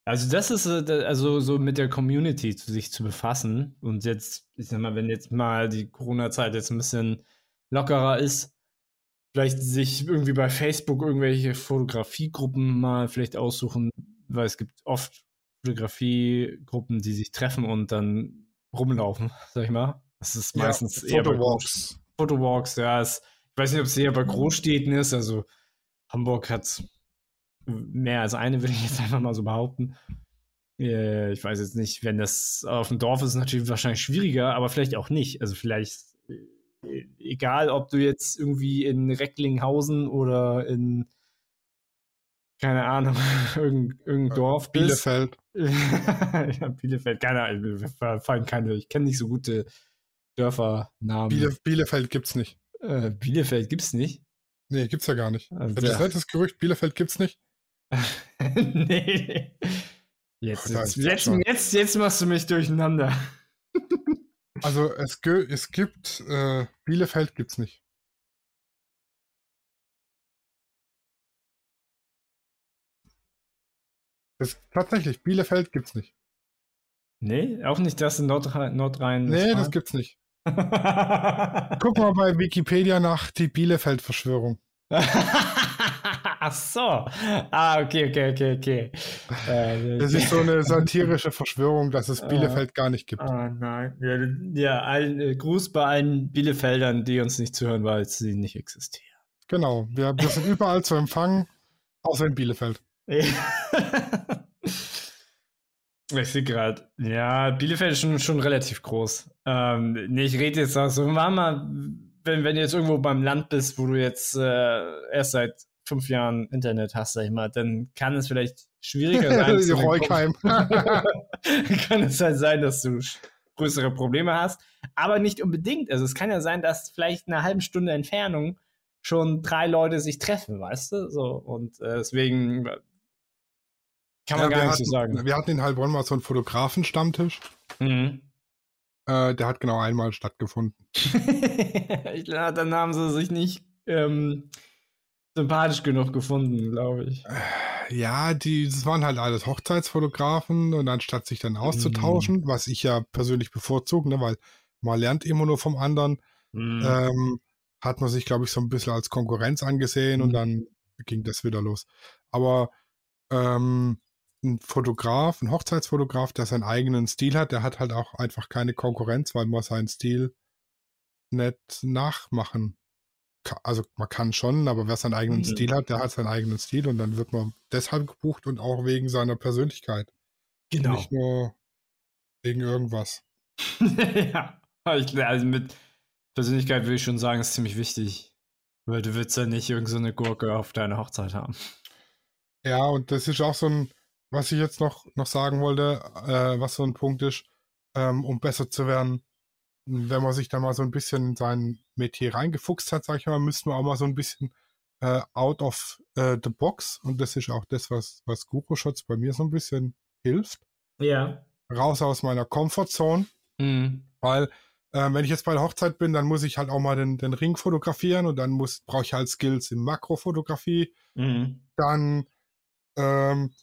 [SPEAKER 2] Also das ist äh, also so mit der Community zu sich zu befassen und jetzt, ich sag mal, wenn jetzt mal die Corona-Zeit jetzt ein bisschen lockerer ist, vielleicht sich irgendwie bei Facebook irgendwelche Fotografiegruppen mal vielleicht aussuchen, weil es gibt oft Fotografiegruppen, die sich treffen und dann rumlaufen, sag ich mal. Das ist meistens
[SPEAKER 3] ja,
[SPEAKER 2] eher bei
[SPEAKER 3] Photowalks.
[SPEAKER 2] Fotowalks, ja. Es, ich weiß nicht, ob es eher bei Großstädten ist. Also Hamburg hat mehr als eine, will ich jetzt einfach mal so behaupten. Äh, ich weiß jetzt nicht, wenn das auf dem Dorf ist, ist natürlich wahrscheinlich schwieriger, aber vielleicht auch nicht. Also vielleicht, äh, egal ob du jetzt irgendwie in Recklinghausen oder in, keine Ahnung, irgendein, irgendein Dorf bist.
[SPEAKER 3] Bielefeld.
[SPEAKER 2] Ja, Bielefeld, keine Ahnung, mir fallen keine, ich kenne nicht so gute Dörfernamen.
[SPEAKER 3] Biele, Bielefeld gibt's nicht.
[SPEAKER 2] Äh, Bielefeld gibt's nicht.
[SPEAKER 3] Nee, gibt's ja gar nicht.
[SPEAKER 2] Also,
[SPEAKER 3] Das
[SPEAKER 2] ja.
[SPEAKER 3] ist das Gerücht, Bielefeld gibt's nicht.
[SPEAKER 2] nee. Jetzt,
[SPEAKER 3] Ach,
[SPEAKER 2] jetzt, jetzt, jetzt, jetzt machst du mich durcheinander.
[SPEAKER 3] Also es, es gibt, äh, Bielefeld gibt's nicht. Das, tatsächlich, Bielefeld gibt's nicht.
[SPEAKER 2] Nee, auch nicht das in Nordrhein. Nordrhein
[SPEAKER 3] Nee, das gibt's nicht.
[SPEAKER 2] Guck
[SPEAKER 3] mal bei Wikipedia nach die Bielefeld-Verschwörung.
[SPEAKER 2] Ach so. Ah, okay, okay, okay, okay. Äh,
[SPEAKER 3] Das ist so eine satirische Verschwörung, dass es Bielefeld gar nicht gibt.
[SPEAKER 2] Ah, nein. Ja, allen, äh, Gruß bei allen Bielefeldern, die uns nicht zuhören, weil sie nicht existieren.
[SPEAKER 3] Genau, wir, wir sind überall zu empfangen, außer in Bielefeld.
[SPEAKER 2] ich sehe gerade, ja, Bielefeld ist schon, schon relativ groß. Ähm, nee, ich rede jetzt auch so, Mama, wenn, wenn du jetzt irgendwo beim Land bist, wo du jetzt äh, erst seit fünf Jahren Internet hast, sag ich mal, dann kann es vielleicht schwieriger sein. den
[SPEAKER 3] Reukheim.
[SPEAKER 2] kann es halt sein, dass du größere Probleme hast, aber nicht unbedingt. Also es kann ja sein, dass vielleicht in einer halben Stunde Entfernung schon drei Leute sich treffen, weißt du? So und äh, deswegen kann man
[SPEAKER 3] Ja,
[SPEAKER 2] gar
[SPEAKER 3] wir
[SPEAKER 2] nicht so
[SPEAKER 3] hatten,
[SPEAKER 2] sagen.
[SPEAKER 3] Wir hatten in Heilbronn mal so einen Fotografen-Stammtisch.
[SPEAKER 2] Mhm.
[SPEAKER 3] Äh, der hat genau einmal stattgefunden.
[SPEAKER 2] ich glaube, dann haben sie sich nicht ähm, sympathisch genug gefunden, glaube ich.
[SPEAKER 3] Ja, die, das waren halt alles Hochzeitsfotografen und anstatt sich dann auszutauschen, was ich ja persönlich bevorzuge, ne, weil man lernt immer nur vom anderen,
[SPEAKER 2] Mhm.
[SPEAKER 3] ähm, hat man sich, glaube ich, so ein bisschen als Konkurrenz angesehen
[SPEAKER 2] Mhm.
[SPEAKER 3] und dann ging das wieder los. Aber ähm, ein Fotograf, ein Hochzeitsfotograf, der seinen eigenen Stil hat, der hat halt auch einfach keine Konkurrenz, weil man seinen Stil nicht nachmachen kann. Also man kann schon, aber wer seinen eigenen
[SPEAKER 2] Mhm.
[SPEAKER 3] Stil hat, der hat seinen eigenen Stil und dann wird man deshalb gebucht und auch wegen seiner Persönlichkeit.
[SPEAKER 2] Genau.
[SPEAKER 3] Nicht nur wegen irgendwas.
[SPEAKER 2] ja, also mit Persönlichkeit will ich schon sagen, ist ziemlich wichtig. Weil du willst ja nicht irgendeine so eine Gurke auf deiner Hochzeit haben.
[SPEAKER 3] Ja, und das ist auch so ein, was ich jetzt noch, noch sagen wollte, äh, was so ein Punkt ist, ähm, um besser zu werden, wenn man sich da mal so ein bisschen in sein Metier reingefuchst hat, sag ich mal, müsste man auch mal so ein bisschen äh, out of äh, the box und das ist auch das, was, was Guru Shots bei mir so ein bisschen hilft.
[SPEAKER 2] Ja.
[SPEAKER 3] Raus aus meiner Comfortzone,
[SPEAKER 2] Mhm.
[SPEAKER 3] weil äh, wenn ich jetzt bei der Hochzeit bin, dann muss ich halt auch mal den, den Ring fotografieren und dann muss brauche ich halt Skills in Makrofotografie,
[SPEAKER 2] Mhm.
[SPEAKER 3] dann, ähm,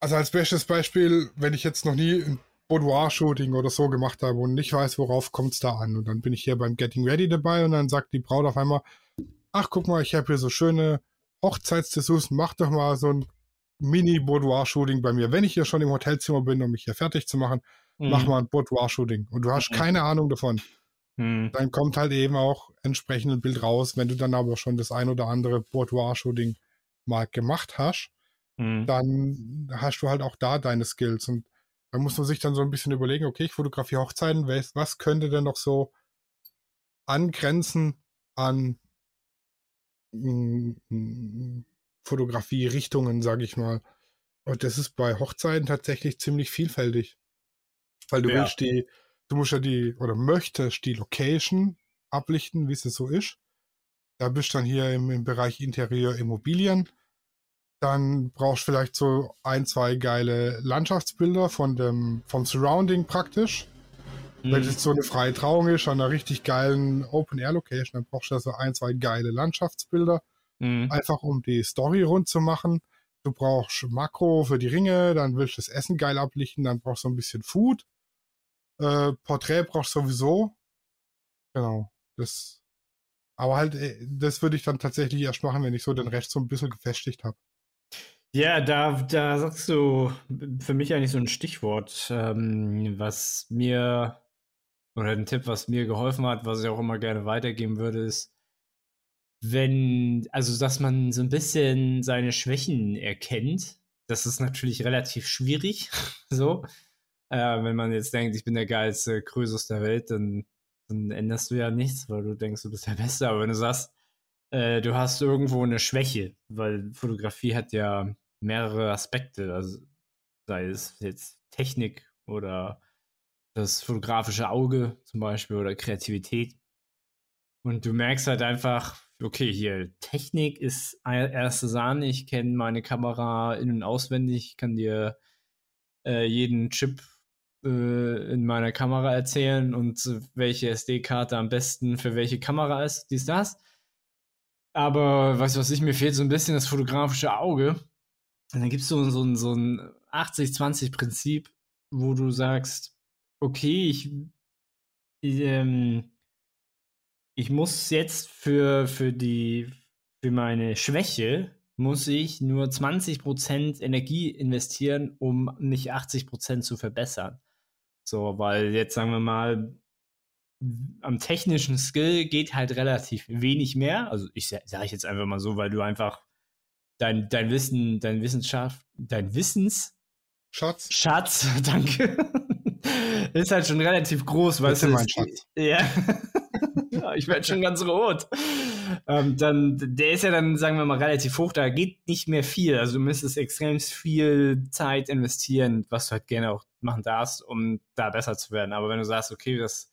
[SPEAKER 3] also als bestes Beispiel, wenn ich jetzt noch nie ein Boudoir-Shooting oder so gemacht habe und nicht weiß, worauf kommt es da an. Und dann bin ich hier beim Getting Ready dabei und dann sagt die Braut auf einmal, ach guck mal, ich habe hier so schöne Hochzeitsdessous, mach doch mal so ein Mini-Boudoir-Shooting bei mir. Wenn ich hier schon im Hotelzimmer bin, um mich hier fertig zu machen, mach mal ein Boudoir-Shooting. Und du hast
[SPEAKER 2] Mhm.
[SPEAKER 3] keine Ahnung davon.
[SPEAKER 2] Mhm.
[SPEAKER 3] Dann kommt halt eben auch entsprechend ein Bild raus. Wenn du dann aber schon das ein oder andere Boudoir-Shooting mal gemacht hast,
[SPEAKER 2] Mhm.
[SPEAKER 3] dann hast du halt auch da deine Skills. Und da muss man sich dann so ein bisschen überlegen, okay, ich fotografiere Hochzeiten, was, könnte denn noch so angrenzen an mm, mm, Fotografie-Richtungen, sage ich mal. Und das ist bei Hochzeiten tatsächlich ziemlich vielfältig. Weil du
[SPEAKER 2] Ja.
[SPEAKER 3] willst die, du musst ja die, oder möchtest die Location ablichten, wie es so ist. Da bist du dann hier im, im Bereich Interieur Immobilien. Dann brauchst du vielleicht so ein, zwei geile Landschaftsbilder von dem, vom Surrounding praktisch. Wenn
[SPEAKER 2] Mhm.
[SPEAKER 3] es so eine freie Trauung ist, an einer richtig geilen Open-Air-Location, dann brauchst du so ein, zwei geile Landschaftsbilder,
[SPEAKER 2] Mhm.
[SPEAKER 3] einfach um die Story rund zu machen. Du brauchst Makro für die Ringe, dann willst du das Essen geil ablichten, dann brauchst du ein bisschen Food. Äh, Porträt brauchst du sowieso. Genau. Das, aber halt, äh, das würde ich dann tatsächlich erst machen, wenn ich so den Rest so ein bisschen gefestigt habe.
[SPEAKER 2] Ja, da, da sagst du für mich eigentlich so ein Stichwort, ähm, was mir, oder ein Tipp, was mir geholfen hat, was ich auch immer gerne weitergeben würde, ist, wenn, also dass man so ein bisschen seine Schwächen erkennt. Das ist natürlich relativ schwierig, so. Äh, wenn man jetzt denkt, ich bin der geilste Krösus der Welt, dann, dann änderst du ja nichts, weil du denkst, du bist der Beste. Aber wenn du sagst, äh, du hast irgendwo eine Schwäche, weil Fotografie hat ja mehrere Aspekte, also sei es jetzt Technik oder das fotografische Auge zum Beispiel oder Kreativität. Und du merkst halt einfach, okay, hier Technik ist erste Sahne, ich kenne meine Kamera in- und auswendig, ich kann dir äh, jeden Chip äh, in meiner Kamera erzählen und welche SD-Karte am besten für welche Kamera ist, dies, das. Aber weißt du was, ich mir fehlt so ein bisschen das fotografische Auge. Und dann gibt es so, so, ein- so ein 80-20-Prinzip, wo du sagst, okay, ich, ich, ähm, ich muss jetzt für, für die, für meine Schwäche, muss ich nur 20% Energie investieren, um mich 80% zu verbessern. So, weil jetzt sagen wir mal, am technischen Skill geht halt relativ wenig mehr. Also ich sa- sage ich jetzt einfach mal so, weil du einfach dein, dein Wissen, dein Wissenschaft, dein Wissensschatz,
[SPEAKER 3] Schatz,
[SPEAKER 2] danke, ist halt schon relativ groß, weißt du.
[SPEAKER 3] mein Schatz.
[SPEAKER 2] Ja. ja, ich werde schon ganz rot. Ähm, dann, der ist ja dann, sagen wir mal, relativ hoch, da geht nicht mehr viel. Also du müsstest extrem viel Zeit investieren, was du halt gerne auch machen darfst, um da besser zu werden. Aber wenn du sagst, okay, das,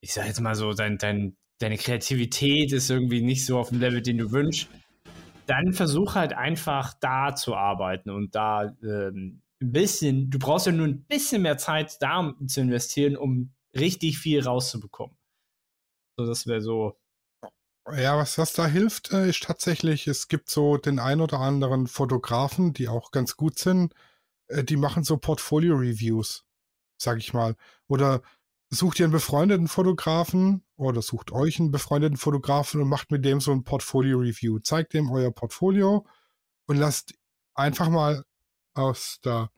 [SPEAKER 2] ich sag jetzt mal so, dein, dein, deine Kreativität ist irgendwie nicht so auf dem Level, den du wünschst, dann versuch halt einfach da zu arbeiten und da ähm, ein bisschen, du brauchst ja nur ein bisschen mehr Zeit da zu investieren, um richtig viel rauszubekommen. So, das wäre so.
[SPEAKER 3] Ja, was, was da hilft, äh, ist tatsächlich, es gibt so den ein oder anderen Fotografen, die auch ganz gut sind, äh, die machen so Portfolio-Reviews, sag ich mal. Oder sucht ihr einen befreundeten Fotografen oder sucht euch einen befreundeten Fotografen und macht mit dem so ein Portfolio-Review. Zeigt dem euer Portfolio und lasst einfach mal aus der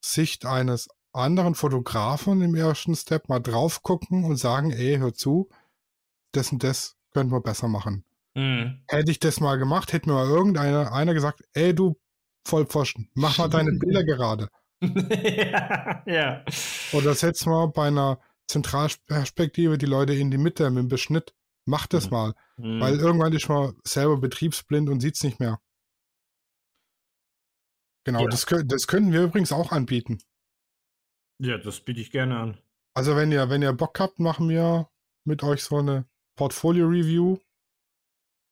[SPEAKER 3] Sicht eines anderen Fotografen im ersten Step mal drauf gucken und sagen, ey, hör zu, das und das könnten wir besser machen. Mhm. Hätte ich das mal gemacht, hätte mir mal irgendeiner einer gesagt, ey, du Vollpfosten, mach mal deine Bilder gerade. ja, ja. Oder setz mal bei einer Zentralperspektive die Leute in die Mitte mit dem Beschnitt. Mach das mhm. mal. Mhm. Weil irgendwann ist man selber betriebsblind und sieht es nicht mehr. Genau, ja. das, das könnten wir übrigens auch anbieten.
[SPEAKER 2] Ja, das biete ich gerne an.
[SPEAKER 3] Also wenn ihr, wenn ihr Bock habt, machen wir mit euch so eine Portfolio-Review.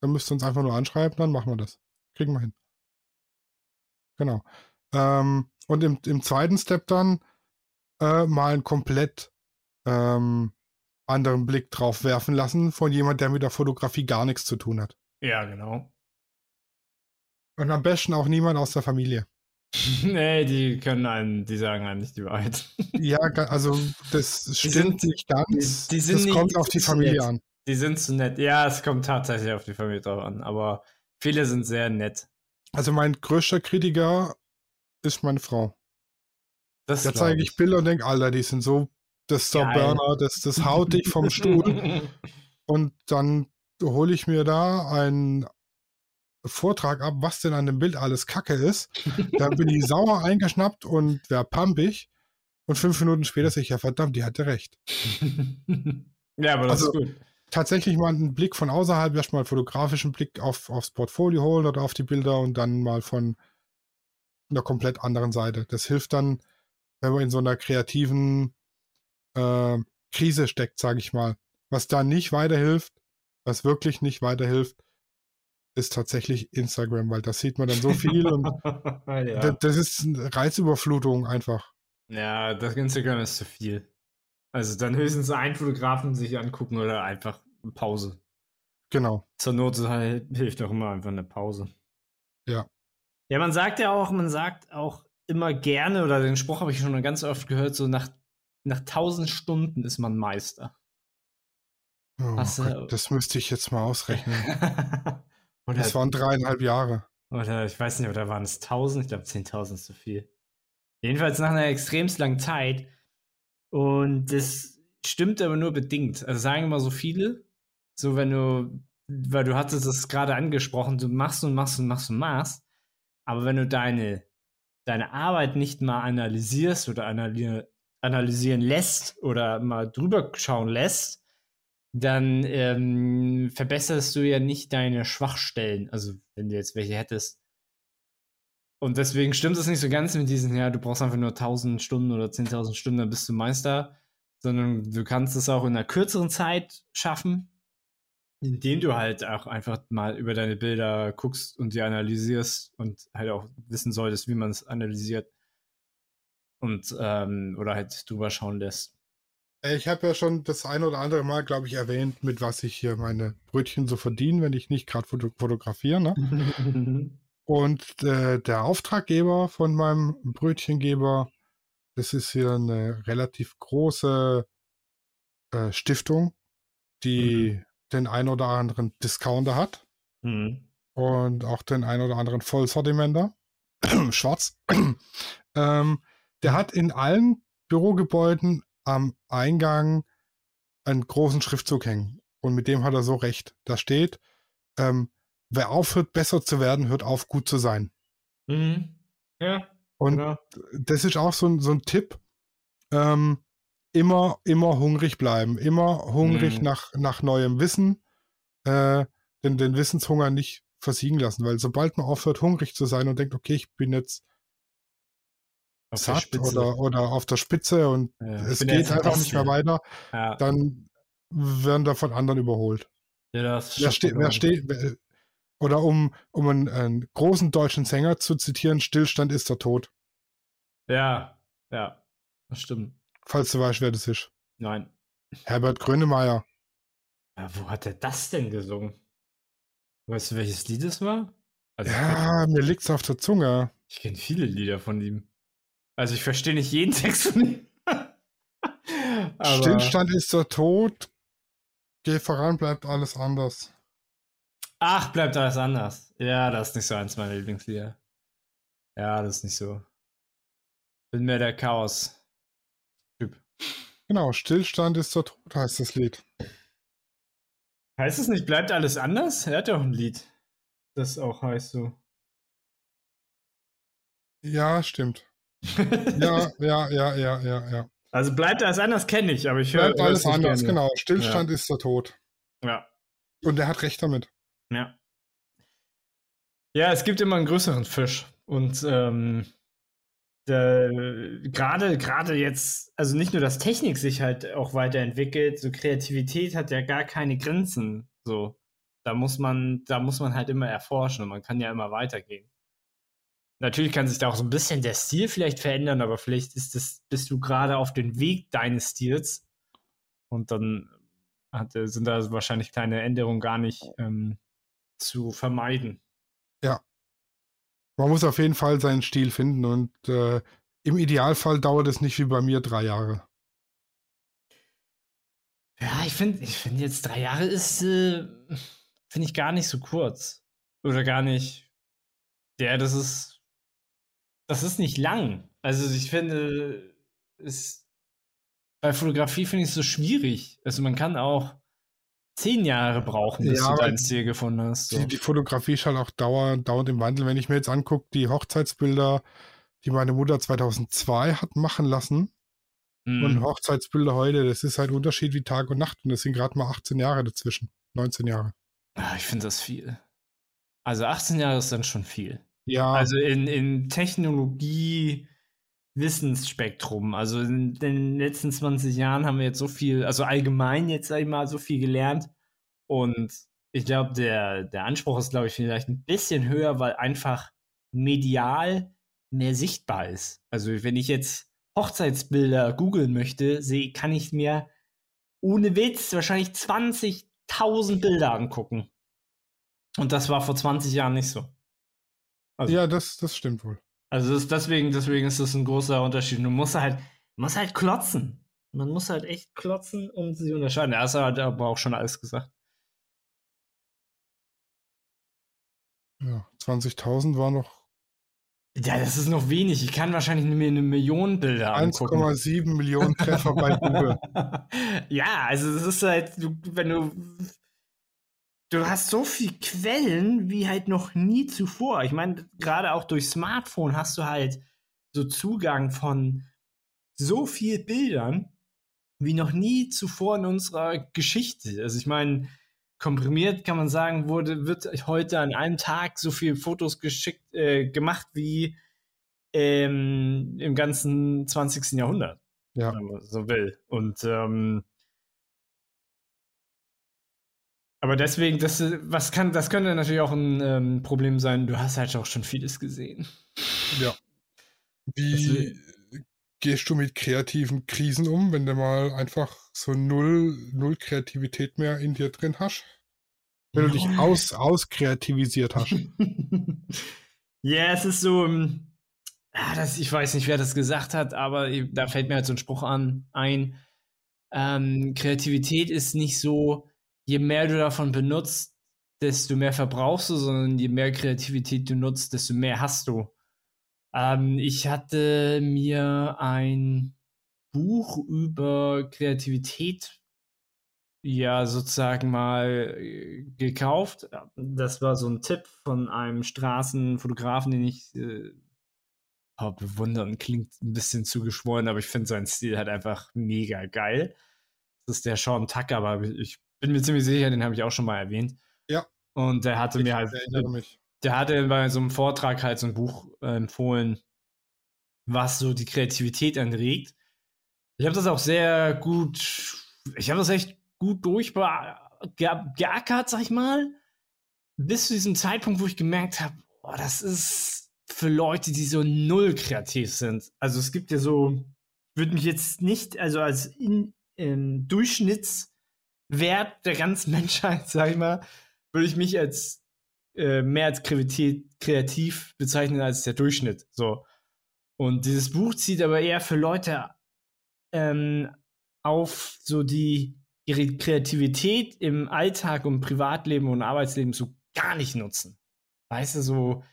[SPEAKER 3] Dann müsst ihr uns einfach nur anschreiben, dann machen wir das. Kriegen wir hin. Genau. Ähm, und im, im zweiten Step dann äh, mal einen komplett ähm, anderen Blick drauf werfen lassen von jemand, der mit der Fotografie gar nichts zu tun hat.
[SPEAKER 2] Ja, genau.
[SPEAKER 3] Und am besten auch niemand aus der Familie.
[SPEAKER 2] nee, die können einen, die sagen einem nicht die Wahrheit.
[SPEAKER 3] ja, also das stimmt
[SPEAKER 2] sind,
[SPEAKER 3] nicht ganz.
[SPEAKER 2] Die, die das
[SPEAKER 3] nicht, kommt auf die Familie
[SPEAKER 2] nett.
[SPEAKER 3] an.
[SPEAKER 2] Die sind zu nett. Ja, es kommt tatsächlich auf die Familie drauf an, aber viele sind sehr nett.
[SPEAKER 3] Also mein größter Kritiker ist meine Frau. Das da zeige ich Bilder und denke, Alter, die sind so, das Burner, das, das haut dich vom Stuhl. und dann hole ich mir da einen Vortrag ab, was denn an dem Bild alles Kacke ist. Dann bin ich sauer eingeschnappt und wäre pampig. Und fünf Minuten später sehe ich, ja verdammt, die hatte recht.
[SPEAKER 2] ja, aber das also, ist gut.
[SPEAKER 3] Tatsächlich mal einen Blick von außerhalb, erstmal einen fotografischen Blick auf, aufs Portfolio holen oder auf die Bilder und dann mal von einer komplett anderen Seite. Das hilft dann, wenn man in so einer kreativen äh, Krise steckt, sage ich mal. Was da nicht weiterhilft, was wirklich nicht weiterhilft, ist tatsächlich Instagram, weil da sieht man dann so viel und ja. das, das, ist eine Reizüberflutung einfach.
[SPEAKER 2] Ja, das Instagram ist zu viel. Also dann höchstens einen Fotografen sich angucken oder einfach Pause.
[SPEAKER 3] Genau.
[SPEAKER 2] Zur Not halt, hilft auch immer einfach eine Pause.
[SPEAKER 3] Ja.
[SPEAKER 2] Ja, man sagt ja auch, man sagt auch immer gerne, oder den Spruch habe ich schon ganz oft gehört, so nach, nach tausend Stunden ist man Meister.
[SPEAKER 3] Oh Gott, das müsste ich jetzt mal ausrechnen. Oder, das waren dreieinhalb Jahre.
[SPEAKER 2] Oder ich weiß nicht, oder waren es tausend? Ich glaube, zehntausend ist zu viel. Jedenfalls nach einer extremst langen Zeit. Und das stimmt aber nur bedingt. Also sagen immer so viele, so wenn du, weil du hattest es gerade angesprochen, du machst und machst und machst und machst. Aber wenn du deine, deine Arbeit nicht mal analysierst oder analysieren lässt oder mal drüber schauen lässt, dann ähm, verbesserst du ja nicht deine Schwachstellen. Also, wenn du jetzt welche hättest. Und deswegen stimmt es nicht so ganz mit diesen, ja, du brauchst einfach nur 1000 Stunden oder 10.000 Stunden, dann bist du Meister. Sondern du kannst es auch in einer kürzeren Zeit schaffen, indem du halt auch einfach mal über deine Bilder guckst und die analysierst und halt auch wissen solltest, wie man es analysiert. Und, ähm, oder halt drüber schauen lässt.
[SPEAKER 3] Ich habe ja schon das ein oder andere Mal, glaube ich, erwähnt, mit was ich hier meine Brötchen so verdiene, wenn ich nicht gerade foto fotografiere. Ne? Und äh, der Auftraggeber von meinem Brötchengeber, das ist hier eine relativ große äh, Stiftung, die mhm. den ein oder anderen Discounter hat mhm. und auch den ein oder anderen Vollsortimenter, schwarz. ähm, der hat in allen Bürogebäuden am Eingang einen großen Schriftzug hängen. Und mit dem hat er so recht. Da steht, ähm, wer aufhört, besser zu werden, hört auf, gut zu sein.
[SPEAKER 2] Mhm. Ja.
[SPEAKER 3] Und genau. das ist auch so, so ein Tipp. Ähm, immer, immer hungrig bleiben. Immer hungrig mhm. nach, nach neuem Wissen. Äh, den, den Wissenshunger nicht versiegen lassen. Weil sobald man aufhört, hungrig zu sein und denkt, okay, ich bin jetzt satt oder, oder auf der Spitze und ja, es geht einfach nicht mehr weiter, ja. dann werden da von anderen überholt. Ja, das wer, ste wer steht, oder um, um einen, einen, großen deutschen Sänger zu zitieren, Stillstand ist der Tod.
[SPEAKER 2] Ja, ja, das stimmt.
[SPEAKER 3] Falls du weißt, wer das ist.
[SPEAKER 2] Nein.
[SPEAKER 3] Herbert Grönemeyer.
[SPEAKER 2] Ja, wo hat er das denn gesungen? Weißt du, welches Lied es war?
[SPEAKER 3] Also, ja, mir liegt's auf der Zunge.
[SPEAKER 2] Ich kenne viele Lieder von ihm. Also ich verstehe nicht jeden Text von ihm.
[SPEAKER 3] Stillstand ist der Tod. Geh voran, bleibt alles anders.
[SPEAKER 2] Ach, bleibt alles anders. Ja, das ist nicht so eins meiner Lieblingslieder. Ja, das ist nicht so. Bin mehr der Chaos-Typ.
[SPEAKER 3] Genau, Stillstand ist der Tod, heißt das Lied.
[SPEAKER 2] Heißt es nicht, bleibt alles anders? Er hat ja auch ein Lied. Das auch heißt so.
[SPEAKER 3] Ja, stimmt. Ja, ja, ja, ja, ja, ja.
[SPEAKER 2] Also bleibt alles anders, kenne ich, aber ich höre
[SPEAKER 3] Bleibt alles anders,
[SPEAKER 2] gerne.
[SPEAKER 3] genau. Stillstand ist der Tod.
[SPEAKER 2] Ja,
[SPEAKER 3] Und er hat recht damit.
[SPEAKER 2] ja. Ja, es gibt immer einen größeren Fisch. Und ähm, gerade jetzt, also nicht nur, dass Technik sich halt auch weiterentwickelt, so Kreativität hat ja gar keine Grenzen. So, da muss man, da muss man halt immer erforschen und man kann ja immer weitergehen. Natürlich kann sich da auch so ein bisschen der Stil vielleicht verändern, aber vielleicht ist das, bist du gerade auf dem Weg deines Stils und dann hat, sind da wahrscheinlich kleine Änderungen gar nicht ähm, zu vermeiden.
[SPEAKER 3] Man muss auf jeden Fall seinen Stil finden und äh, im Idealfall dauert es nicht wie bei mir drei Jahre.
[SPEAKER 2] Ja, ich finde, ich finde jetzt drei Jahre ist, äh, finde ich gar nicht so kurz. Oder gar nicht. Ja, das ist, das ist nicht lang. Also ich finde, es, bei Fotografie finde ich es so schwierig. Also man kann auch zehn Jahre brauchen, bis
[SPEAKER 3] Ja,
[SPEAKER 2] du deinen Stil gefunden hast. So.
[SPEAKER 3] Die, die Fotografie ist halt auch dauernd, dauernd im Wandel. Wenn ich mir jetzt angucke, die Hochzeitsbilder, die meine Mutter 2002 hat machen lassen und
[SPEAKER 2] Mhm.
[SPEAKER 3] Hochzeitsbilder heute, das ist halt ein Unterschied wie Tag und Nacht und das sind gerade mal 18 Jahre dazwischen, 19 Jahre.
[SPEAKER 2] Ah, ich finde das viel. Also 18 Jahre ist dann schon viel.
[SPEAKER 3] Ja,
[SPEAKER 2] Also in, in Technologie, Wissensspektrum. Also in den letzten 20 Jahren haben wir jetzt so viel, also allgemein jetzt sag ich mal, so viel gelernt. Und ich glaube, der, der Anspruch ist, glaube ich, vielleicht ein bisschen höher, weil einfach medial mehr sichtbar ist. Also wenn ich jetzt Hochzeitsbilder googeln möchte, sehe, kann ich mir ohne Witz wahrscheinlich 20.000 Bilder angucken. Und das war vor 20 Jahren nicht so. Also,
[SPEAKER 3] ja das, das stimmt wohl.
[SPEAKER 2] also das, deswegen, deswegen ist das ein großer Unterschied. Du musst halt, musst halt klotzen. Man muss halt echt klotzen, um sie zu unterscheiden. Er hat aber auch schon alles gesagt.
[SPEAKER 3] Ja, 20.000 war noch
[SPEAKER 2] Ja, das ist noch wenig. Ich kann wahrscheinlich mir eine Million Bilder angucken.
[SPEAKER 3] 1,7 Millionen Treffer bei Google.
[SPEAKER 2] ja, also das ist halt, wenn du. Du hast so viel Quellen wie halt noch nie zuvor. Ich meine, gerade auch durch Smartphone hast du halt so Zugang von so viel Bildern wie noch nie zuvor in unserer Geschichte. Also ich meine, komprimiert kann man sagen, wurde, wird heute an einem Tag so viel Fotos geschickt, äh, gemacht wie ähm, im ganzen 20. Jahrhundert
[SPEAKER 3] Ja,
[SPEAKER 2] wenn man so will. Und ähm, aber deswegen, das, äh, was kann, das könnte natürlich auch ein ähm, Problem sein. Du hast halt auch schon vieles gesehen.
[SPEAKER 3] ja. Wie gehst du mit kreativen Krisen um, wenn du mal einfach so null, null Kreativität mehr in dir drin hast? Wenn du dich aus, auskreativisiert hast.
[SPEAKER 2] Ja, es ist so. ähm, Ah, das, ich weiß nicht, wer das gesagt hat, aber da fällt mir halt so ein Spruch an, ein. Ähm, Kreativität ist nicht so, je mehr du davon benutzt, desto mehr verbrauchst du, sondern je mehr Kreativität du nutzt, desto mehr hast du. Ähm, ich hatte mir ein Buch über Kreativität ja sozusagen mal äh, gekauft. Das war so ein Tipp von einem Straßenfotografen, den ich äh, oh, bewundern. Klingt ein bisschen zugeschworen, aber ich finde seinen Stil halt einfach mega geil. Das ist der Sean Tucker, aber ich bin mir ziemlich sicher, den habe ich auch schon mal erwähnt.
[SPEAKER 3] Ja.
[SPEAKER 2] Und der hatte
[SPEAKER 3] Ich
[SPEAKER 2] mir halt der hatte bei so einem Vortrag halt so ein Buch äh, empfohlen, was so die Kreativität anregt. Ich habe das auch sehr gut, ich habe das echt gut durchgeackert, sag ich mal, bis zu diesem Zeitpunkt, wo ich gemerkt habe, oh, das ist für Leute, die so null kreativ sind. Also es gibt ja so, würde mich jetzt nicht, also als in, ähm, Durchschnittswert der ganzen Menschheit, sag ich mal, würde ich mich als äh, mehr als kreativ, kreativ bezeichnen als der Durchschnitt. So. Und dieses Buch zieht aber eher für Leute ähm, auf so die ihre Kreativität im Alltag und Privatleben und Arbeitsleben so gar nicht nutzen. Weißt du, so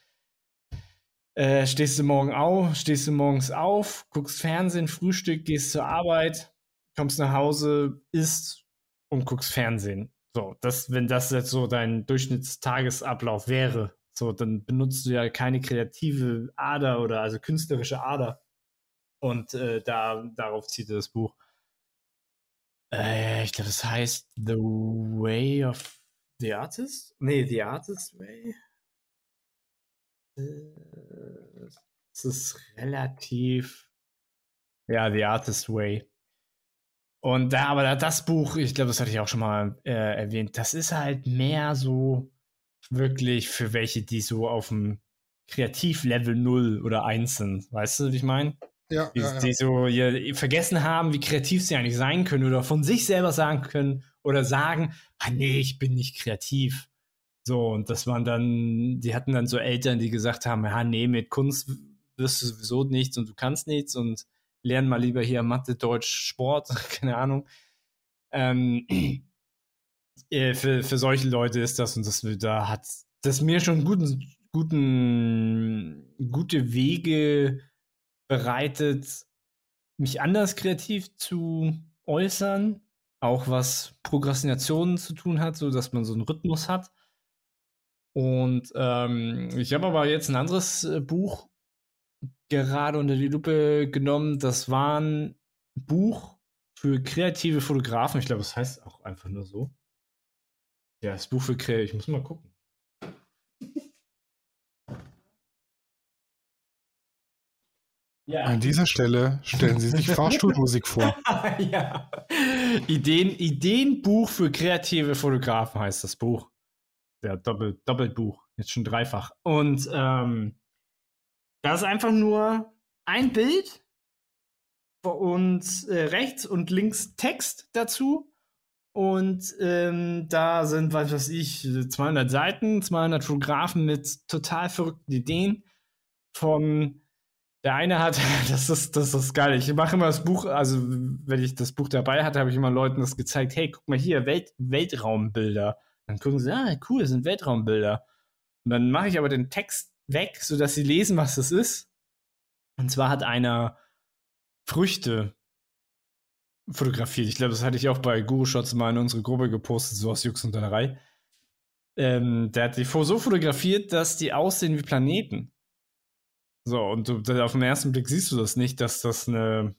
[SPEAKER 2] äh, stehst du morgen auf, stehst du morgens auf, guckst Fernsehen, Frühstück, gehst zur Arbeit, kommst nach Hause, isst und guckst Fernsehen. So, das, wenn das jetzt so dein Durchschnittstagesablauf wäre, so, dann benutzt du ja keine kreative Ader oder also künstlerische Ader. Und äh, da, darauf zieht das Buch. Äh, ich glaube, das heißt The Way of the Artist? Nee, The Artist Way. Äh, es ist relativ. Ja, The Artist Way. Und da, aber das Buch, ich glaube, das hatte ich auch schon mal äh, erwähnt, das ist halt mehr so wirklich für welche, die so auf dem Kreativlevel 0 oder 1 sind. Weißt du, wie ich meine?
[SPEAKER 3] Ja,
[SPEAKER 2] die,
[SPEAKER 3] ja, ja.
[SPEAKER 2] die so ja, vergessen haben, wie kreativ sie eigentlich sein können oder von sich selber sagen können oder sagen, ah nee, ich bin nicht kreativ. So, und das waren dann, die hatten dann so Eltern, die gesagt haben, ja, nee, mit Kunst wirst du sowieso nichts und du kannst nichts und lern mal lieber hier Mathe, Deutsch, Sport, keine Ahnung. Ähm, äh, für, für solche Leute ist das und das da hat das mir schon guten, guten, gute Wege bereitet, mich anders kreativ zu äußern, auch was Prokrastination zu tun hat, so dass man so einen Rhythmus hat. Und ähm, ich habe aber jetzt ein anderes äh, Buch gerade unter die Lupe genommen. Das war ein Buch für kreative Fotografen. Ich glaube, das heißt auch einfach nur so. Ja, das Buch für kreative. Ich muss mal gucken.
[SPEAKER 3] Ja. An dieser Stelle stellen Sie sich Fahrstuhlmusik vor.
[SPEAKER 2] ja. Ideen, Ideenbuch für kreative Fotografen heißt das Buch. Der Doppel, Doppelbuch. Jetzt schon dreifach. Und ähm, da ist einfach nur ein Bild und äh, rechts und links Text dazu. Und ähm, da sind, was weiß ich, 200 Seiten, 200 Fotografen mit total verrückten Ideen von der eine hat, das ist, das ist geil. Ich mache immer das Buch, also wenn ich das Buch dabei hatte, habe ich immer Leuten das gezeigt. Hey, guck mal hier, Welt, Weltraumbilder. Dann gucken sie, ah, cool, das sind Weltraumbilder. Und dann mache ich aber den Text weg, sodass sie lesen, was das ist. Und zwar hat einer Früchte fotografiert. Ich glaube, das hatte ich auch bei Guru Shots mal in unsere Gruppe gepostet, so aus Jux und Dollerei. Ähm, der hat die so fotografiert, dass die aussehen wie Planeten. So, und du, auf den ersten Blick siehst du das nicht, dass das eine,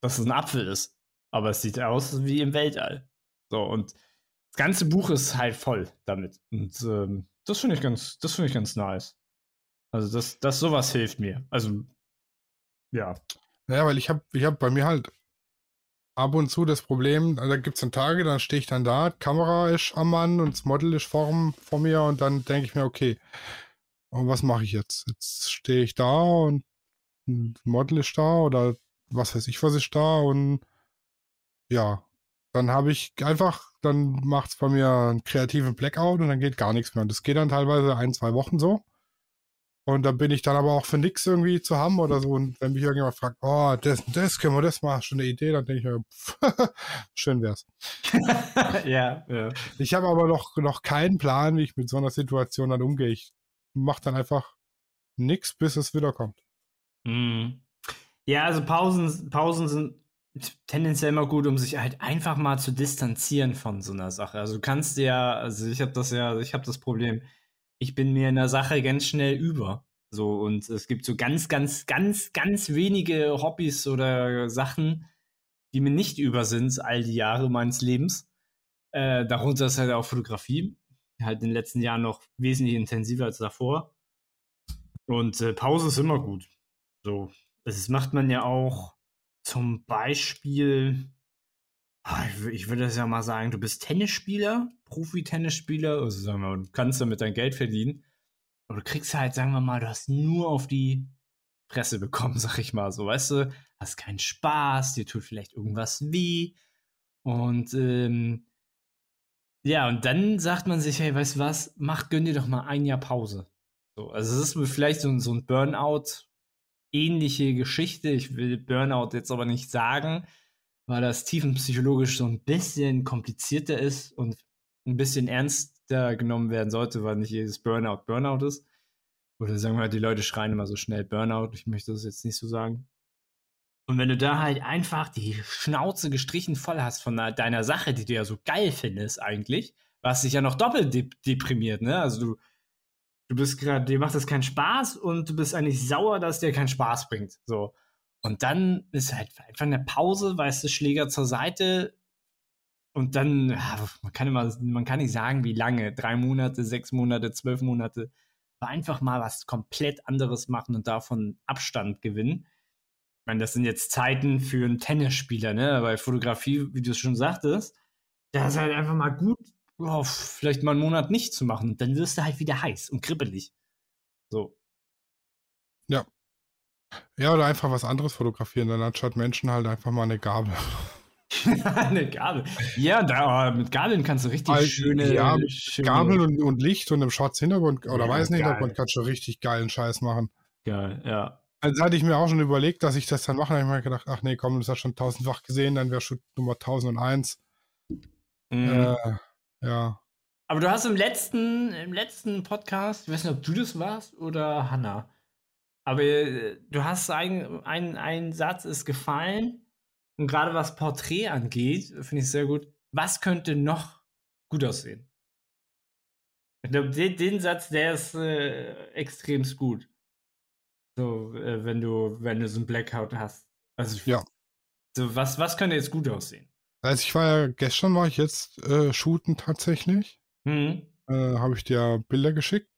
[SPEAKER 2] dass das ein Apfel ist. Aber es sieht aus wie im Weltall. So, und das ganze Buch ist halt voll damit. Und ähm, das finde ich ganz, das finde ich ganz nice. Also das, das sowas hilft mir. Also ja.
[SPEAKER 3] Naja, weil ich habe, ich habe bei mir halt ab und zu das Problem, da gibt es dann Tage, dann stehe ich dann da, Kamera ist am Mann und das Model ist vor, vor mir und dann denke ich mir, okay, und was mache ich jetzt? Jetzt stehe ich da und ein Model ist da oder was weiß ich, was ist da und ja, dann habe ich einfach, dann macht es bei mir einen kreativen Blackout und dann geht gar nichts mehr. Und das geht dann teilweise ein, zwei Wochen so. Und dann bin ich dann aber auch für nichts irgendwie zu haben oder so. Und wenn mich irgendjemand fragt, oh, das, das können wir das machen, schon eine Idee, dann denke ich mir, pff, schön wär's.
[SPEAKER 2] ja, ja.
[SPEAKER 3] Ich habe aber noch, noch keinen Plan, wie ich mit so einer Situation dann umgehe. Ich mache dann einfach nichts, bis es wiederkommt.
[SPEAKER 2] Mm. Ja, also Pausen, Pausen sind tendenziell immer gut, um sich halt einfach mal zu distanzieren von so einer Sache. Also du kannst ja, also ich habe das ja, ich habe das Problem, ich bin mir in der Sache ganz schnell über. So, und es gibt so ganz, ganz, ganz, ganz wenige Hobbys oder Sachen, die mir nicht über sind, all die Jahre meines Lebens. Äh, darunter ist halt auch Fotografie. Halt in den letzten Jahren noch wesentlich intensiver als davor. Und äh, Pause ist immer gut. So, das macht man ja auch zum Beispiel, ich würde das ja mal sagen, du bist Tennisspieler Profi-Tennisspieler, also sagen wir mal, du kannst damit dein Geld verdienen, aber du kriegst halt, sagen wir mal, du hast nur auf die Fresse bekommen, sag ich mal so, weißt du, hast keinen Spaß, dir tut vielleicht irgendwas weh und ähm, ja, und dann sagt man sich, hey, weißt du was, mach, gönn dir doch mal ein Jahr Pause. So, also es ist vielleicht so, so ein Burnout, ähnliche Geschichte. Ich will Burnout jetzt aber nicht sagen, weil das tiefenpsychologisch so ein bisschen komplizierter ist und ein bisschen ernster genommen werden sollte, weil nicht jedes Burnout Burnout ist. Oder sagen wir, die Leute schreien immer so schnell Burnout. Ich möchte das jetzt nicht so sagen. Und wenn du da halt einfach die Schnauze gestrichen voll hast von deiner Sache, die du ja so geil findest eigentlich, was dich ja noch doppelt de deprimiert, ne? Also du, du bist gerade, dir macht das keinen Spaß und du bist eigentlich sauer, dass dir keinen Spaß bringt. So. Und dann ist halt einfach eine Pause, weißt du, Schläger zur Seite. Und dann, ja, man kann immer, man kann nicht sagen, wie lange, drei Monate, sechs Monate, zwölf Monate, aber einfach mal was komplett anderes machen und davon Abstand gewinnen. Ich meine, das sind jetzt Zeiten für einen Tennisspieler, ne? Bei Fotografie, wie du es schon sagtest, da ist halt einfach mal gut, oh, vielleicht mal einen Monat nicht zu machen. Und dann wirst du halt wieder heiß und kribbelig. So.
[SPEAKER 3] Ja. Oder einfach was anderes fotografieren, dann anstatt Menschen halt einfach mal eine Gabel.
[SPEAKER 2] eine Gabel. Ja, da, mit Gabeln kannst du richtig also, schöne.
[SPEAKER 3] Ja, schöne... Gabel und, und, Licht und einem schwarzen Hintergrund oder ja, weiß nicht, ob man kann schon richtig geilen Scheiß machen.
[SPEAKER 2] Geil, ja.
[SPEAKER 3] Also hatte ich mir auch schon überlegt, dass ich das dann mache. Da habe ich mir gedacht, ach nee, komm, das hast schon tausendfach gesehen, dann wäre schon Nummer 1001. Mhm. Äh, ja.
[SPEAKER 2] Aber du hast im letzten, im letzten Podcast, ich weiß nicht, ob du das warst oder Hanna, aber äh, du hast ein, ein, ein Satz ist gefallen und gerade was Porträt angeht, finde ich sehr gut. Was könnte noch gut aussehen? Ich glaube, den, den, Satz, der ist äh, extremst gut. So, äh, wenn du, wenn du so ein Blackout hast. Also,
[SPEAKER 3] ja.
[SPEAKER 2] So, was, was könnte jetzt gut aussehen?
[SPEAKER 3] Also ich war ja, gestern war ich jetzt äh, shooten tatsächlich. Mhm. Äh, habe ich dir Bilder geschickt.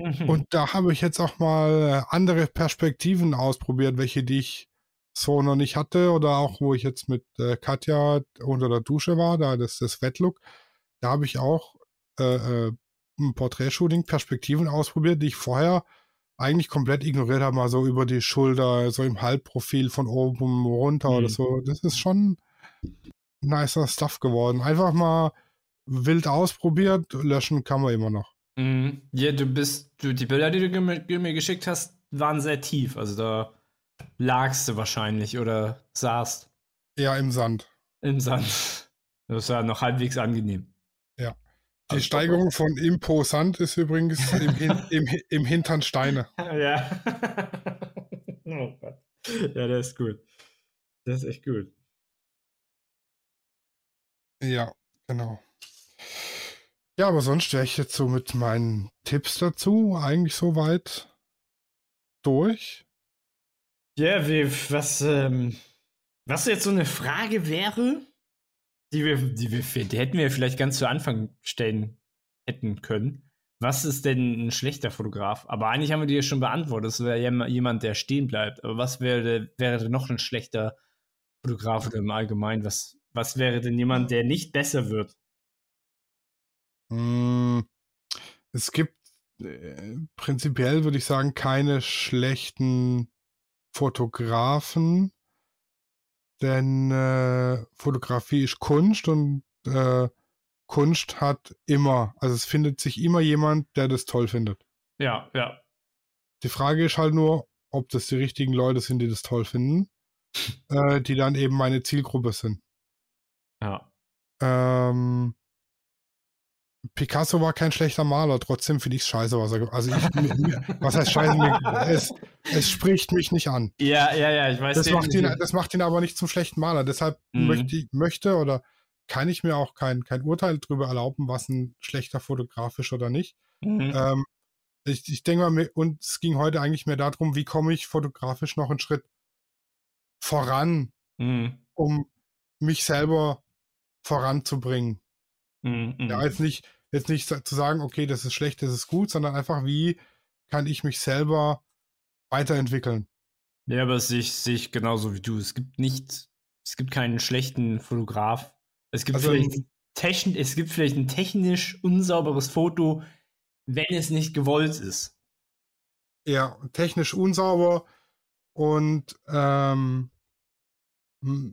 [SPEAKER 3] Mhm. Und da habe ich jetzt auch mal äh, andere Perspektiven ausprobiert, welche die ich so noch nicht hatte oder auch wo ich jetzt mit äh, Katja unter der Dusche war, da das das Wettlook, da habe ich auch äh, äh, ein Porträtshooting Perspektiven ausprobiert, die ich vorher eigentlich komplett ignoriert habe, mal so über die Schulter, so im Halbprofil von oben runter mhm. oder so. Das ist schon nicer Stuff geworden. Einfach mal wild ausprobiert, löschen kann man immer noch.
[SPEAKER 2] Mhm. Ja, du bist, du, die Bilder, die du mir geschickt hast, waren sehr tief. Also da lagst du wahrscheinlich oder saßt.
[SPEAKER 3] Ja, im Sand.
[SPEAKER 2] Im Sand. Das war noch halbwegs angenehm.
[SPEAKER 3] Ja. Die also, Steigerung von Imposant ist übrigens im, Hin im, im Hintern Steine.
[SPEAKER 2] Ja. oh Gott. Ja, das ist gut. Das ist echt gut.
[SPEAKER 3] Ja, genau. Ja, aber sonst wäre ich jetzt so mit meinen Tipps dazu eigentlich soweit durch.
[SPEAKER 2] Ja, wie, was, ähm, was jetzt so eine Frage wäre, die wir, die wir, die hätten wir vielleicht ganz zu Anfang stellen hätten können. Was ist denn ein schlechter Fotograf? Aber eigentlich haben wir die ja schon beantwortet. Das wäre jemand, der stehen bleibt. Aber was wäre, wäre noch ein schlechter Fotograf oder im Allgemeinen? Was, was wäre denn jemand, der nicht besser wird?
[SPEAKER 3] Hm, es gibt äh, prinzipiell, würde ich sagen, keine schlechten Fotografen, denn äh, Fotografie ist Kunst und äh, Kunst hat immer, also es findet sich immer jemand, der das toll findet.
[SPEAKER 2] Ja, ja.
[SPEAKER 3] Die Frage ist halt nur, ob das die richtigen Leute sind, die das toll finden, äh, die dann eben meine Zielgruppe sind.
[SPEAKER 2] Ja.
[SPEAKER 3] Ähm, Picasso war kein schlechter Maler, trotzdem finde ich es scheiße, was er Also ich, was heißt scheiße? es, es, spricht mich nicht an.
[SPEAKER 2] Ja, ja, ja, ich weiß
[SPEAKER 3] das macht, ihn, das macht ihn aber nicht zum schlechten Maler. Deshalb mhm. möchte, möchte oder kann ich mir auch kein, kein Urteil darüber erlauben, was ein schlechter Fotograf ist oder nicht. Mhm. Ähm, ich, ich denke mal, und es ging heute eigentlich mehr darum, wie komme ich fotografisch noch einen Schritt voran, mhm. um mich selber voranzubringen. Mhm, ja, mhm. jetzt nicht, jetzt nicht zu sagen, okay, das ist schlecht, das ist gut, sondern einfach, wie kann ich mich selber weiterentwickeln.
[SPEAKER 2] Ja, aber das sehe ich, sehe ich genauso wie du. Es gibt nicht, es gibt keinen schlechten Fotograf. Es gibt, also, vielleicht, techn, es gibt vielleicht ein technisch unsauberes Foto, wenn es nicht gewollt ist.
[SPEAKER 3] Ja, technisch unsauber und ähm,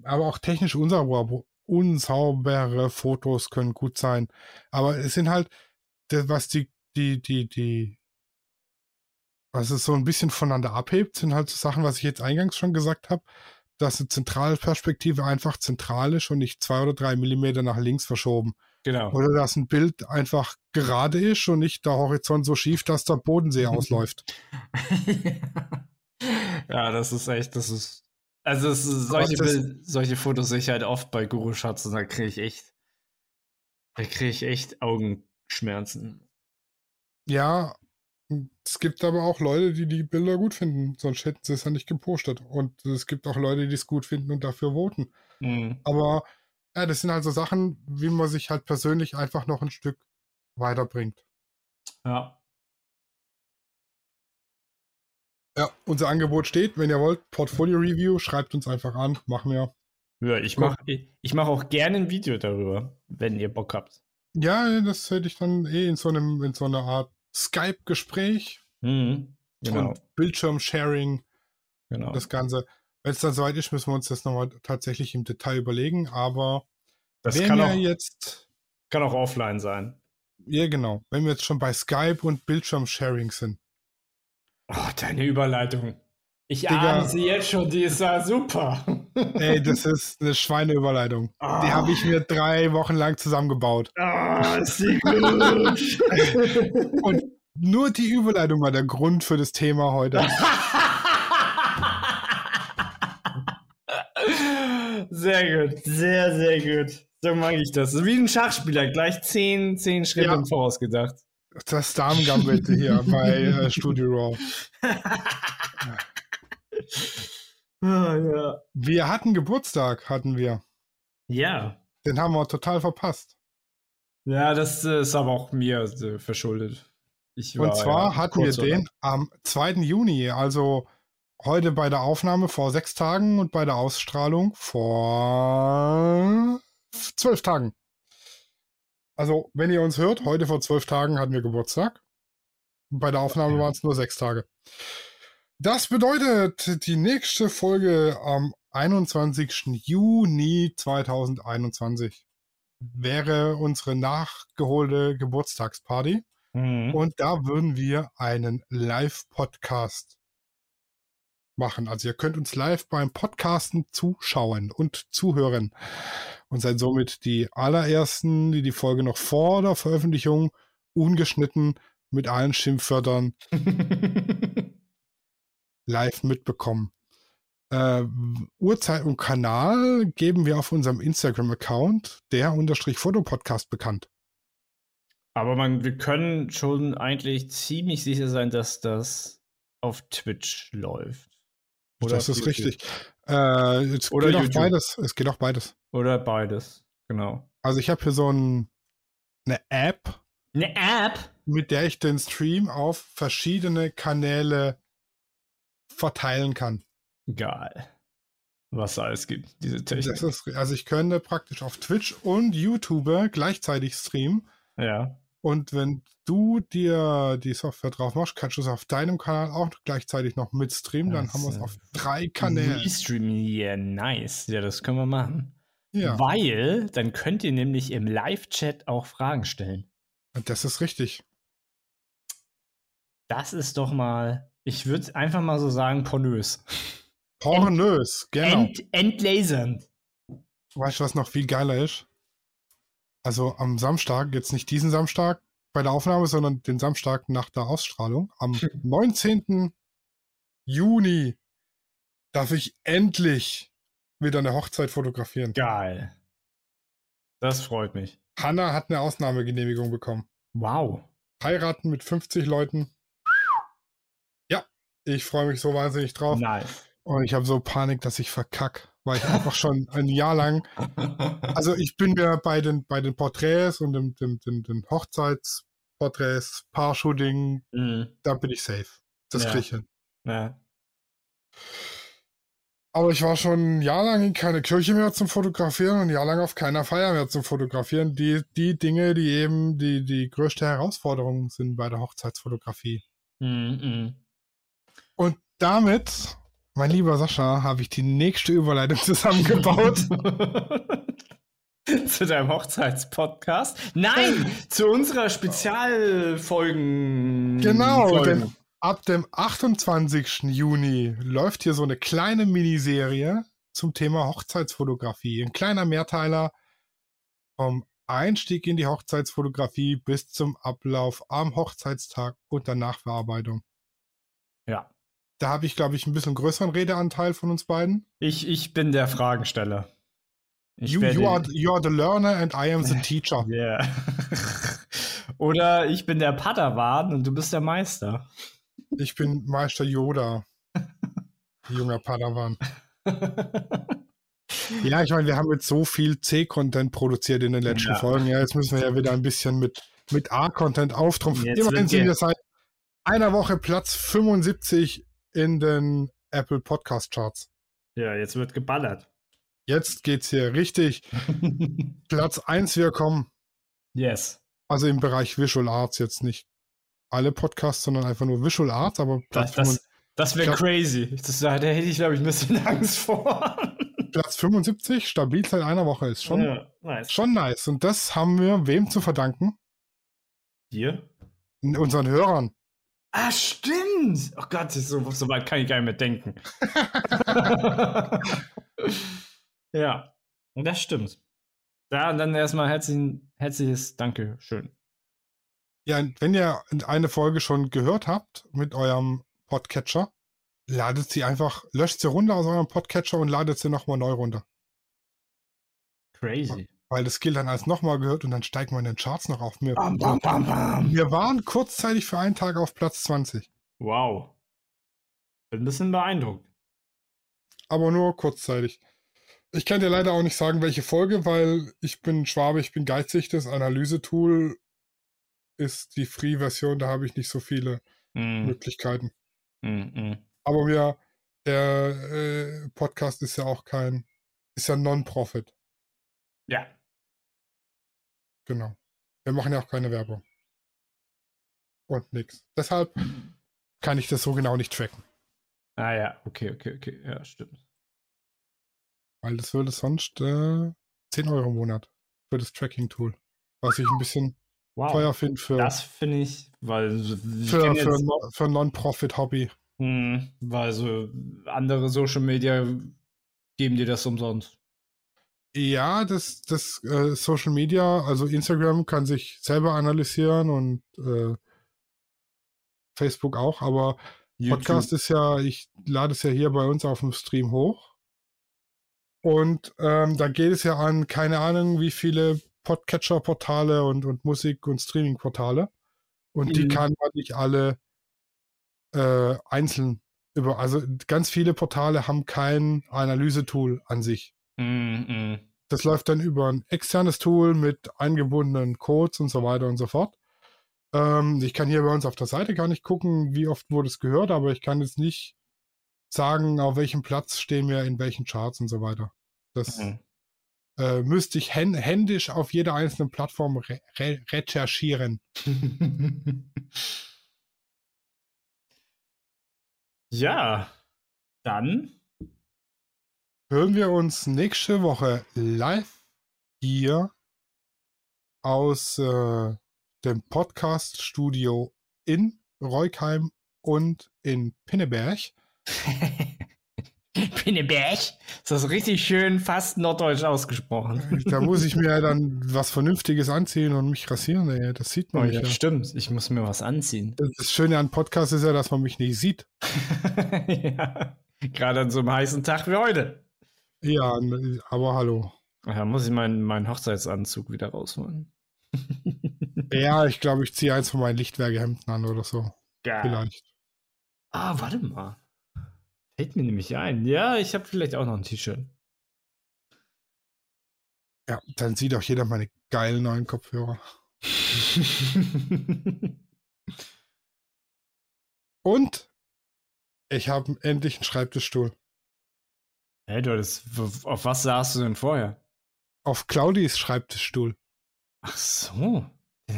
[SPEAKER 3] aber auch technisch unsauber, unsaubere Fotos können gut sein. Aber es sind halt, was die, die, die, die, was es so ein bisschen voneinander abhebt, sind halt so Sachen, was ich jetzt eingangs schon gesagt habe, dass eine Zentralperspektive einfach zentral ist und nicht zwei oder drei Millimeter nach links verschoben.
[SPEAKER 2] Genau.
[SPEAKER 3] Oder dass ein Bild einfach gerade ist und nicht der Horizont so schief, dass der Bodensee ausläuft.
[SPEAKER 2] ja, das ist echt, das ist. Also es solche, solche Fotos sehe ich halt oft bei Guru Shots und da kriege ich echt, da kriege ich echt Augenschmerzen.
[SPEAKER 3] Ja, es gibt aber auch Leute, die die Bilder gut finden, sonst hätten sie es ja nicht gepostet. Und es gibt auch Leute, die es gut finden und dafür voten.
[SPEAKER 2] Mhm.
[SPEAKER 3] Aber ja, das sind also Sachen, wie man sich halt persönlich einfach noch ein Stück weiterbringt.
[SPEAKER 2] Ja.
[SPEAKER 3] Ja, unser Angebot steht. Wenn ihr wollt, Portfolio Review, schreibt uns einfach an. Machen wir.
[SPEAKER 2] Ja, ich mache ich, ich mach auch gerne ein Video darüber, wenn ihr Bock habt.
[SPEAKER 3] Ja, das hätte ich dann eh in so einem, in so einer Art Skype-Gespräch
[SPEAKER 2] Mhm. Genau.
[SPEAKER 3] und Bildschirm-Sharing,
[SPEAKER 2] genau.
[SPEAKER 3] das Ganze. Wenn es dann soweit ist, müssen wir uns das nochmal tatsächlich im Detail überlegen. Aber
[SPEAKER 2] das kann auch,
[SPEAKER 3] jetzt,
[SPEAKER 2] kann auch offline sein.
[SPEAKER 3] ja genau, wenn wir jetzt schon bei Skype und Bildschirm-Sharing sind.
[SPEAKER 2] Oh, deine Überleitung. Ich
[SPEAKER 3] Digga.
[SPEAKER 2] ahne sie jetzt schon, die ist ja super.
[SPEAKER 3] Ey, das ist eine Schweineüberleitung.
[SPEAKER 2] Ah.
[SPEAKER 3] Die habe ich mir drei Wochen lang zusammengebaut.
[SPEAKER 2] Ah, ist die gut.
[SPEAKER 3] Und nur die Überleitung war der Grund für das Thema heute.
[SPEAKER 2] Sehr gut, sehr, sehr gut. So mag ich das. Wie ein Schachspieler, gleich zehn, zehn Schritte
[SPEAKER 3] Ja.
[SPEAKER 2] im Voraus gedacht.
[SPEAKER 3] Das Damen-Gambit hier bei äh, Studio Raw.
[SPEAKER 2] Ah, ja.
[SPEAKER 3] Wir hatten Geburtstag, hatten wir.
[SPEAKER 2] Ja.
[SPEAKER 3] Den haben wir total verpasst.
[SPEAKER 2] Ja, das äh, ist aber auch mir äh, verschuldet. War,
[SPEAKER 3] Und zwar
[SPEAKER 2] ja,
[SPEAKER 3] hatten wir den am 2. Juni, also heute bei der Aufnahme vor sechs Tagen und bei der Ausstrahlung vor zwölf Tagen. Also, wenn ihr uns hört, heute vor zwölf Tagen hatten wir Geburtstag. Bei der Aufnahme waren es nur sechs Tage. Das bedeutet, die nächste Folge am 21. Juni 2021 wäre unsere nachgeholte Geburtstagsparty.
[SPEAKER 2] Mhm.
[SPEAKER 3] Und da würden wir einen Live-Podcast machen. Also ihr könnt uns live beim Podcasten zuschauen und zuhören. Und seid somit die allerersten, die die Folge noch vor der Veröffentlichung ungeschnitten mit allen Schimpfwörtern live mitbekommen. Äh, Uhrzeit und Kanal geben wir auf unserem Instagram-Account, der unterstrich Fotopodcast bekannt.
[SPEAKER 2] aber man, wir können schon eigentlich ziemlich sicher sein, dass das auf Twitch läuft.
[SPEAKER 3] Das
[SPEAKER 2] auf
[SPEAKER 3] ist richtig. Äh, es
[SPEAKER 2] Oder
[SPEAKER 3] geht auch beides. Es geht auch beides.
[SPEAKER 2] Oder beides. Genau.
[SPEAKER 3] Also ich habe hier so ein, eine App,
[SPEAKER 2] Eine App?
[SPEAKER 3] mit der ich den Stream auf verschiedene Kanäle verteilen kann.
[SPEAKER 2] Geil. Was es alles gibt, diese Technik.
[SPEAKER 3] Das ist, also ich könnte praktisch auf Twitch und YouTube gleichzeitig streamen.
[SPEAKER 2] ja.
[SPEAKER 3] Und wenn du dir die Software drauf machst, kannst du es auf deinem Kanal auch gleichzeitig noch mitstreamen. Dann
[SPEAKER 2] Das,
[SPEAKER 3] haben wir es
[SPEAKER 2] äh,
[SPEAKER 3] auf drei Kanälen.
[SPEAKER 2] Restream, yeah, nice. Ja, das können wir machen.
[SPEAKER 3] Ja,
[SPEAKER 2] Weil dann könnt ihr nämlich im Live-Chat auch Fragen stellen.
[SPEAKER 3] das ist richtig.
[SPEAKER 2] Das ist doch mal, ich würde einfach mal so sagen, pornös.
[SPEAKER 3] Pornös, genau.
[SPEAKER 2] Ent, entlasernd.
[SPEAKER 3] Weißt du, was noch viel geiler ist? Also am Samstag, jetzt nicht diesen Samstag bei der Aufnahme, sondern den Samstag nach der Ausstrahlung, am 19. Juni darf ich endlich wieder eine Hochzeit fotografieren.
[SPEAKER 2] Geil. Das freut mich.
[SPEAKER 3] Hanna hat eine Ausnahmegenehmigung bekommen.
[SPEAKER 2] Wow.
[SPEAKER 3] Heiraten mit 50 Leuten. Ja, ich freue mich so wahnsinnig drauf.
[SPEAKER 2] Nice.
[SPEAKER 3] Und ich habe so Panik, dass ich verkack, weil ich einfach schon ein Jahr lang Also ich bin mir bei den, bei den Porträts und dem, dem, dem, den Hochzeitsporträts, Paar-Shooting,
[SPEAKER 2] Mhm.
[SPEAKER 3] da bin ich safe. Das
[SPEAKER 2] Ja.
[SPEAKER 3] krieg ich hin.
[SPEAKER 2] Ja.
[SPEAKER 3] Aber ich war schon ein Jahr lang in keine Kirche mehr zum Fotografieren und ein Jahr lang auf keiner Feier mehr zum Fotografieren. Die, die Dinge, die eben die, die größte Herausforderung sind bei der Hochzeitsfotografie.
[SPEAKER 2] Mhm,
[SPEAKER 3] Und damit, mein lieber Sascha, habe ich die nächste Überleitung zusammengebaut.
[SPEAKER 2] zu deinem Hochzeitspodcast? Nein, zu unserer Spezialfolgen.
[SPEAKER 3] Genau,
[SPEAKER 2] Folgen.
[SPEAKER 3] denn ab dem 28. Juni läuft hier so eine kleine Miniserie zum Thema Hochzeitsfotografie. Ein kleiner Mehrteiler vom Einstieg in die Hochzeitsfotografie bis zum Ablauf am Hochzeitstag und der Nachbearbeitung. Da habe ich, glaube ich, ein bisschen größeren Redeanteil von uns beiden.
[SPEAKER 2] Ich, ich bin der Fragensteller. Ich
[SPEAKER 3] You, you, are, you are the learner and I am the teacher.
[SPEAKER 2] Yeah. Oder ich bin der Padawan und du bist der Meister.
[SPEAKER 3] Ich bin Meister Yoda. Junger Padawan. Ja, ich meine, wir haben jetzt so viel C-Content produziert in den letzten
[SPEAKER 2] Ja.
[SPEAKER 3] Folgen. Ja, jetzt müssen wir ja wieder ein bisschen mit, mit A-Content auftrumpfen.
[SPEAKER 2] Jetzt
[SPEAKER 3] Immerhin sind wir seit einer Woche Platz 75 in den Apple Podcast Charts.
[SPEAKER 2] ja, jetzt wird geballert.
[SPEAKER 3] Jetzt geht's hier richtig. Platz 1 wir kommen.
[SPEAKER 2] yes.
[SPEAKER 3] Also im Bereich Visual Arts jetzt nicht alle Podcasts, sondern einfach nur Visual Arts, aber Platz,
[SPEAKER 2] Das, das, das wäre crazy. Das, da hätte ich, glaube ich, ein bisschen Angst vor.
[SPEAKER 3] 75, Platz 75, stabil seit einer Woche, ist schon,
[SPEAKER 2] Ja, nice.
[SPEAKER 3] schon nice. Und das haben wir wem zu verdanken?
[SPEAKER 2] Hier?
[SPEAKER 3] Unseren Hörern.
[SPEAKER 2] Ah, stimmt. Oh Gott, so, so weit kann ich gar nicht mehr denken. ja, und das stimmt. Ja, und dann erstmal herzlichen, herzliches Dankeschön.
[SPEAKER 3] Ja, und wenn ihr eine Folge schon gehört habt mit eurem Podcatcher, ladet sie einfach, löscht sie runter aus eurem Podcatcher und ladet sie nochmal neu runter.
[SPEAKER 2] Crazy.
[SPEAKER 3] Weil das gilt dann als nochmal gehört und dann steigt man in den Charts noch auf. Wir,
[SPEAKER 2] Bam, bam, bam, bam.
[SPEAKER 3] wir waren kurzzeitig für einen Tag auf Platz 20,
[SPEAKER 2] Wow. Bin ein bisschen beeindruckt.
[SPEAKER 3] aber nur kurzzeitig. Ich kann dir leider auch nicht sagen, welche Folge, weil ich bin Schwabe, ich bin geizig. Das Analysetool ist die Free-Version, da habe ich nicht so viele
[SPEAKER 2] Mm,
[SPEAKER 3] Möglichkeiten.
[SPEAKER 2] mm, mm.
[SPEAKER 3] Aber wir, der äh, Podcast ist ja auch kein, ist ja Non-Profit.
[SPEAKER 2] Ja.
[SPEAKER 3] Genau. Wir machen ja auch keine Werbung. Und nix. Deshalb kann ich das so genau nicht tracken.
[SPEAKER 2] Ah ja, okay, okay, okay. Ja, stimmt.
[SPEAKER 3] Weil das würde sonst äh, 10 Euro im Monat für das Tracking-Tool. Was ich ein bisschen
[SPEAKER 2] Wow.
[SPEAKER 3] teuer finde für,
[SPEAKER 2] Das finde ich, weil ich
[SPEAKER 3] für, für,
[SPEAKER 2] jetzt,
[SPEAKER 3] no- für Non-Profit-Hobby.
[SPEAKER 2] Hm, weil so andere Social Media geben dir das umsonst.
[SPEAKER 3] Ja, das, das äh, Social Media, also Instagram kann sich selber analysieren und äh, Facebook auch, aber Podcast ist ja, ich lade es ja hier bei uns auf dem Stream hoch. Und ähm, da geht es ja an, keine Ahnung, wie viele Podcatcher-Portale und, und Musik- und Streaming-Portale. Und die
[SPEAKER 2] Mhm.
[SPEAKER 3] kann man nicht alle äh, einzeln über, also ganz viele Portale haben kein Analysetool an sich.
[SPEAKER 2] Mm, mm.
[SPEAKER 3] Das läuft dann über ein externes Tool mit eingebundenen Codes und so weiter und so fort. Ähm, ich kann hier bei uns auf der Seite gar nicht gucken, wie oft wurde es gehört, aber ich kann jetzt nicht sagen, auf welchem Platz stehen wir in welchen Charts und so weiter. Das
[SPEAKER 2] Mhm.
[SPEAKER 3] äh, müsste ich hän händisch auf jeder einzelnen Plattform re re recherchieren.
[SPEAKER 2] ja, dann
[SPEAKER 3] Hören wir uns nächste Woche live hier aus äh, dem Podcast-Studio in Reukheim und in Pinneberg.
[SPEAKER 2] Pinneberg. Ist das richtig schön fast norddeutsch ausgesprochen?
[SPEAKER 3] Da muss ich mir dann was Vernünftiges anziehen und mich rasieren. Ey. Das sieht
[SPEAKER 2] Oh,
[SPEAKER 3] man
[SPEAKER 2] ja,
[SPEAKER 3] nicht. Ja.
[SPEAKER 2] stimmt. Ich muss mir was anziehen.
[SPEAKER 3] Das Schöne an Podcast ist ja, dass man mich nicht sieht.
[SPEAKER 2] ja. Gerade an so einem heißen Tag wie heute.
[SPEAKER 3] Ja, aber hallo.
[SPEAKER 2] Da muss ich meinen, meinen Hochzeitsanzug wieder rausholen.
[SPEAKER 3] Ja, ich glaube, ich ziehe eins von meinen Lichtwerkehemden an oder so.
[SPEAKER 2] Geil.
[SPEAKER 3] Vielleicht.
[SPEAKER 2] Ah, warte mal. Fällt mir nämlich ein. Ja, ich habe vielleicht auch noch ein T-Shirt.
[SPEAKER 3] Ja, dann sieht auch jeder meine geilen neuen Kopfhörer. Und ich habe endlich einen Schreibtischstuhl.
[SPEAKER 2] hey, du hattest, auf was saßt du denn vorher?
[SPEAKER 3] Auf Claudis Schreibtischstuhl.
[SPEAKER 2] Ach so.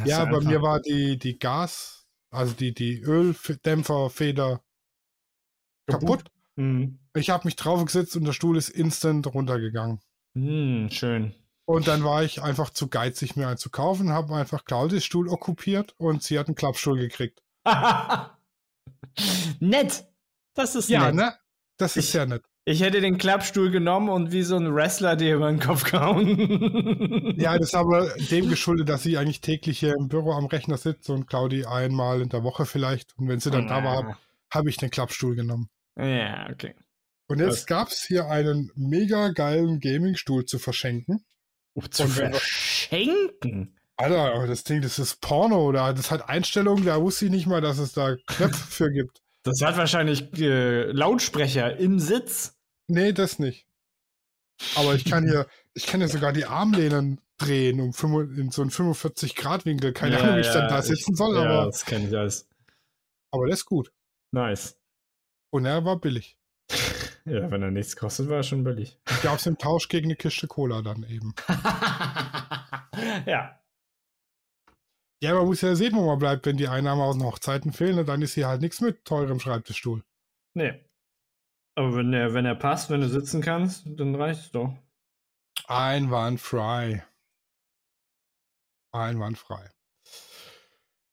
[SPEAKER 3] Ja, bei mir war die, die Gas, also die, die Öldämpferfeder kaputt.
[SPEAKER 2] Hm.
[SPEAKER 3] Ich habe mich draufgesetzt und der Stuhl ist instant runtergegangen.
[SPEAKER 2] Hm, schön.
[SPEAKER 3] Und dann war ich einfach zu geizig, mir einen zu kaufen, habe einfach Claudis Stuhl okkupiert und sie hat einen Klappstuhl gekriegt.
[SPEAKER 2] nett. Das ist
[SPEAKER 3] Ja,
[SPEAKER 2] nett.
[SPEAKER 3] ne? Das ist
[SPEAKER 2] Ich-
[SPEAKER 3] sehr nett.
[SPEAKER 2] Ich hätte den Klappstuhl genommen und wie so ein Wrestler dir über den Kopf gehauen.
[SPEAKER 3] Ja, das ist aber dem geschuldet, dass sie eigentlich täglich hier im Büro am Rechner sitzt und Claudi einmal in der Woche vielleicht. Und wenn sie dann da war, habe ich den Klappstuhl genommen.
[SPEAKER 2] Ja, okay.
[SPEAKER 3] Und jetzt gab es hier einen mega geilen Gaming-Stuhl zu verschenken.
[SPEAKER 2] Oh, zu
[SPEAKER 3] Und
[SPEAKER 2] verschenken?
[SPEAKER 3] Alter, aber das Ding, das ist Porno. Da, das hat Einstellungen, da wusste ich nicht mal, dass es da Knöpfe für gibt.
[SPEAKER 2] Das hat wahrscheinlich äh, Lautsprecher im Sitz.
[SPEAKER 3] Nee, das nicht. Aber ich kann hier, ich kann hier sogar die Armlehnen drehen um 5, in so einen 45-Grad-Winkel. Keine
[SPEAKER 2] Ja,
[SPEAKER 3] Ahnung, wie ich
[SPEAKER 2] ja,
[SPEAKER 3] dann da
[SPEAKER 2] ich-
[SPEAKER 3] sitzen soll,
[SPEAKER 2] ja,
[SPEAKER 3] aber,
[SPEAKER 2] das kenne ich alles.
[SPEAKER 3] aber das ist gut.
[SPEAKER 2] Nice.
[SPEAKER 3] Und er war billig.
[SPEAKER 2] Ja, wenn er nichts kostet, war er schon billig.
[SPEAKER 3] Gab es im Tausch gegen eine Kiste Cola dann eben.
[SPEAKER 2] ja.
[SPEAKER 3] Ja, man muss ja sehen, wo man bleibt, wenn die Einnahmen aus den Hochzeiten fehlen, und dann ist hier halt nichts mit teurem Schreibtischstuhl.
[SPEAKER 2] Nee. Aber wenn er, wenn er passt, wenn du sitzen kannst, dann reicht es doch.
[SPEAKER 3] Einwandfrei. Einwandfrei.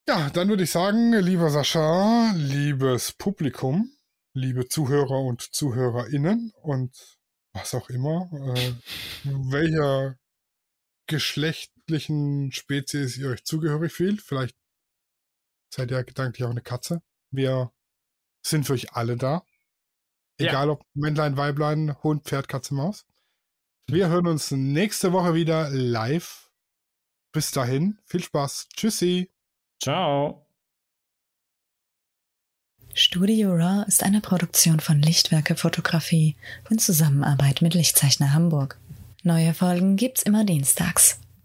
[SPEAKER 3] Ja, dann würde ich sagen, lieber Sascha, liebes Publikum, liebe Zuhörer und Zuhörerinnen und was auch immer, äh, welcher geschlechtlichen Spezies ihr euch zugehörig fühlt. Vielleicht seid ihr gedanklich auch eine Katze. Wir sind für euch alle da.
[SPEAKER 2] Ja.
[SPEAKER 3] Egal ob Männlein, Weiblein, Hund, Pferd, Katze, Maus. Wir hören uns nächste Woche wieder live. Bis dahin, viel Spaß. Tschüssi.
[SPEAKER 2] Ciao.
[SPEAKER 1] Studio Raw ist eine Produktion von Lichtwerke Fotografie in Zusammenarbeit mit Lichtzeichner Hamburg. Neue Folgen gibt's immer dienstags.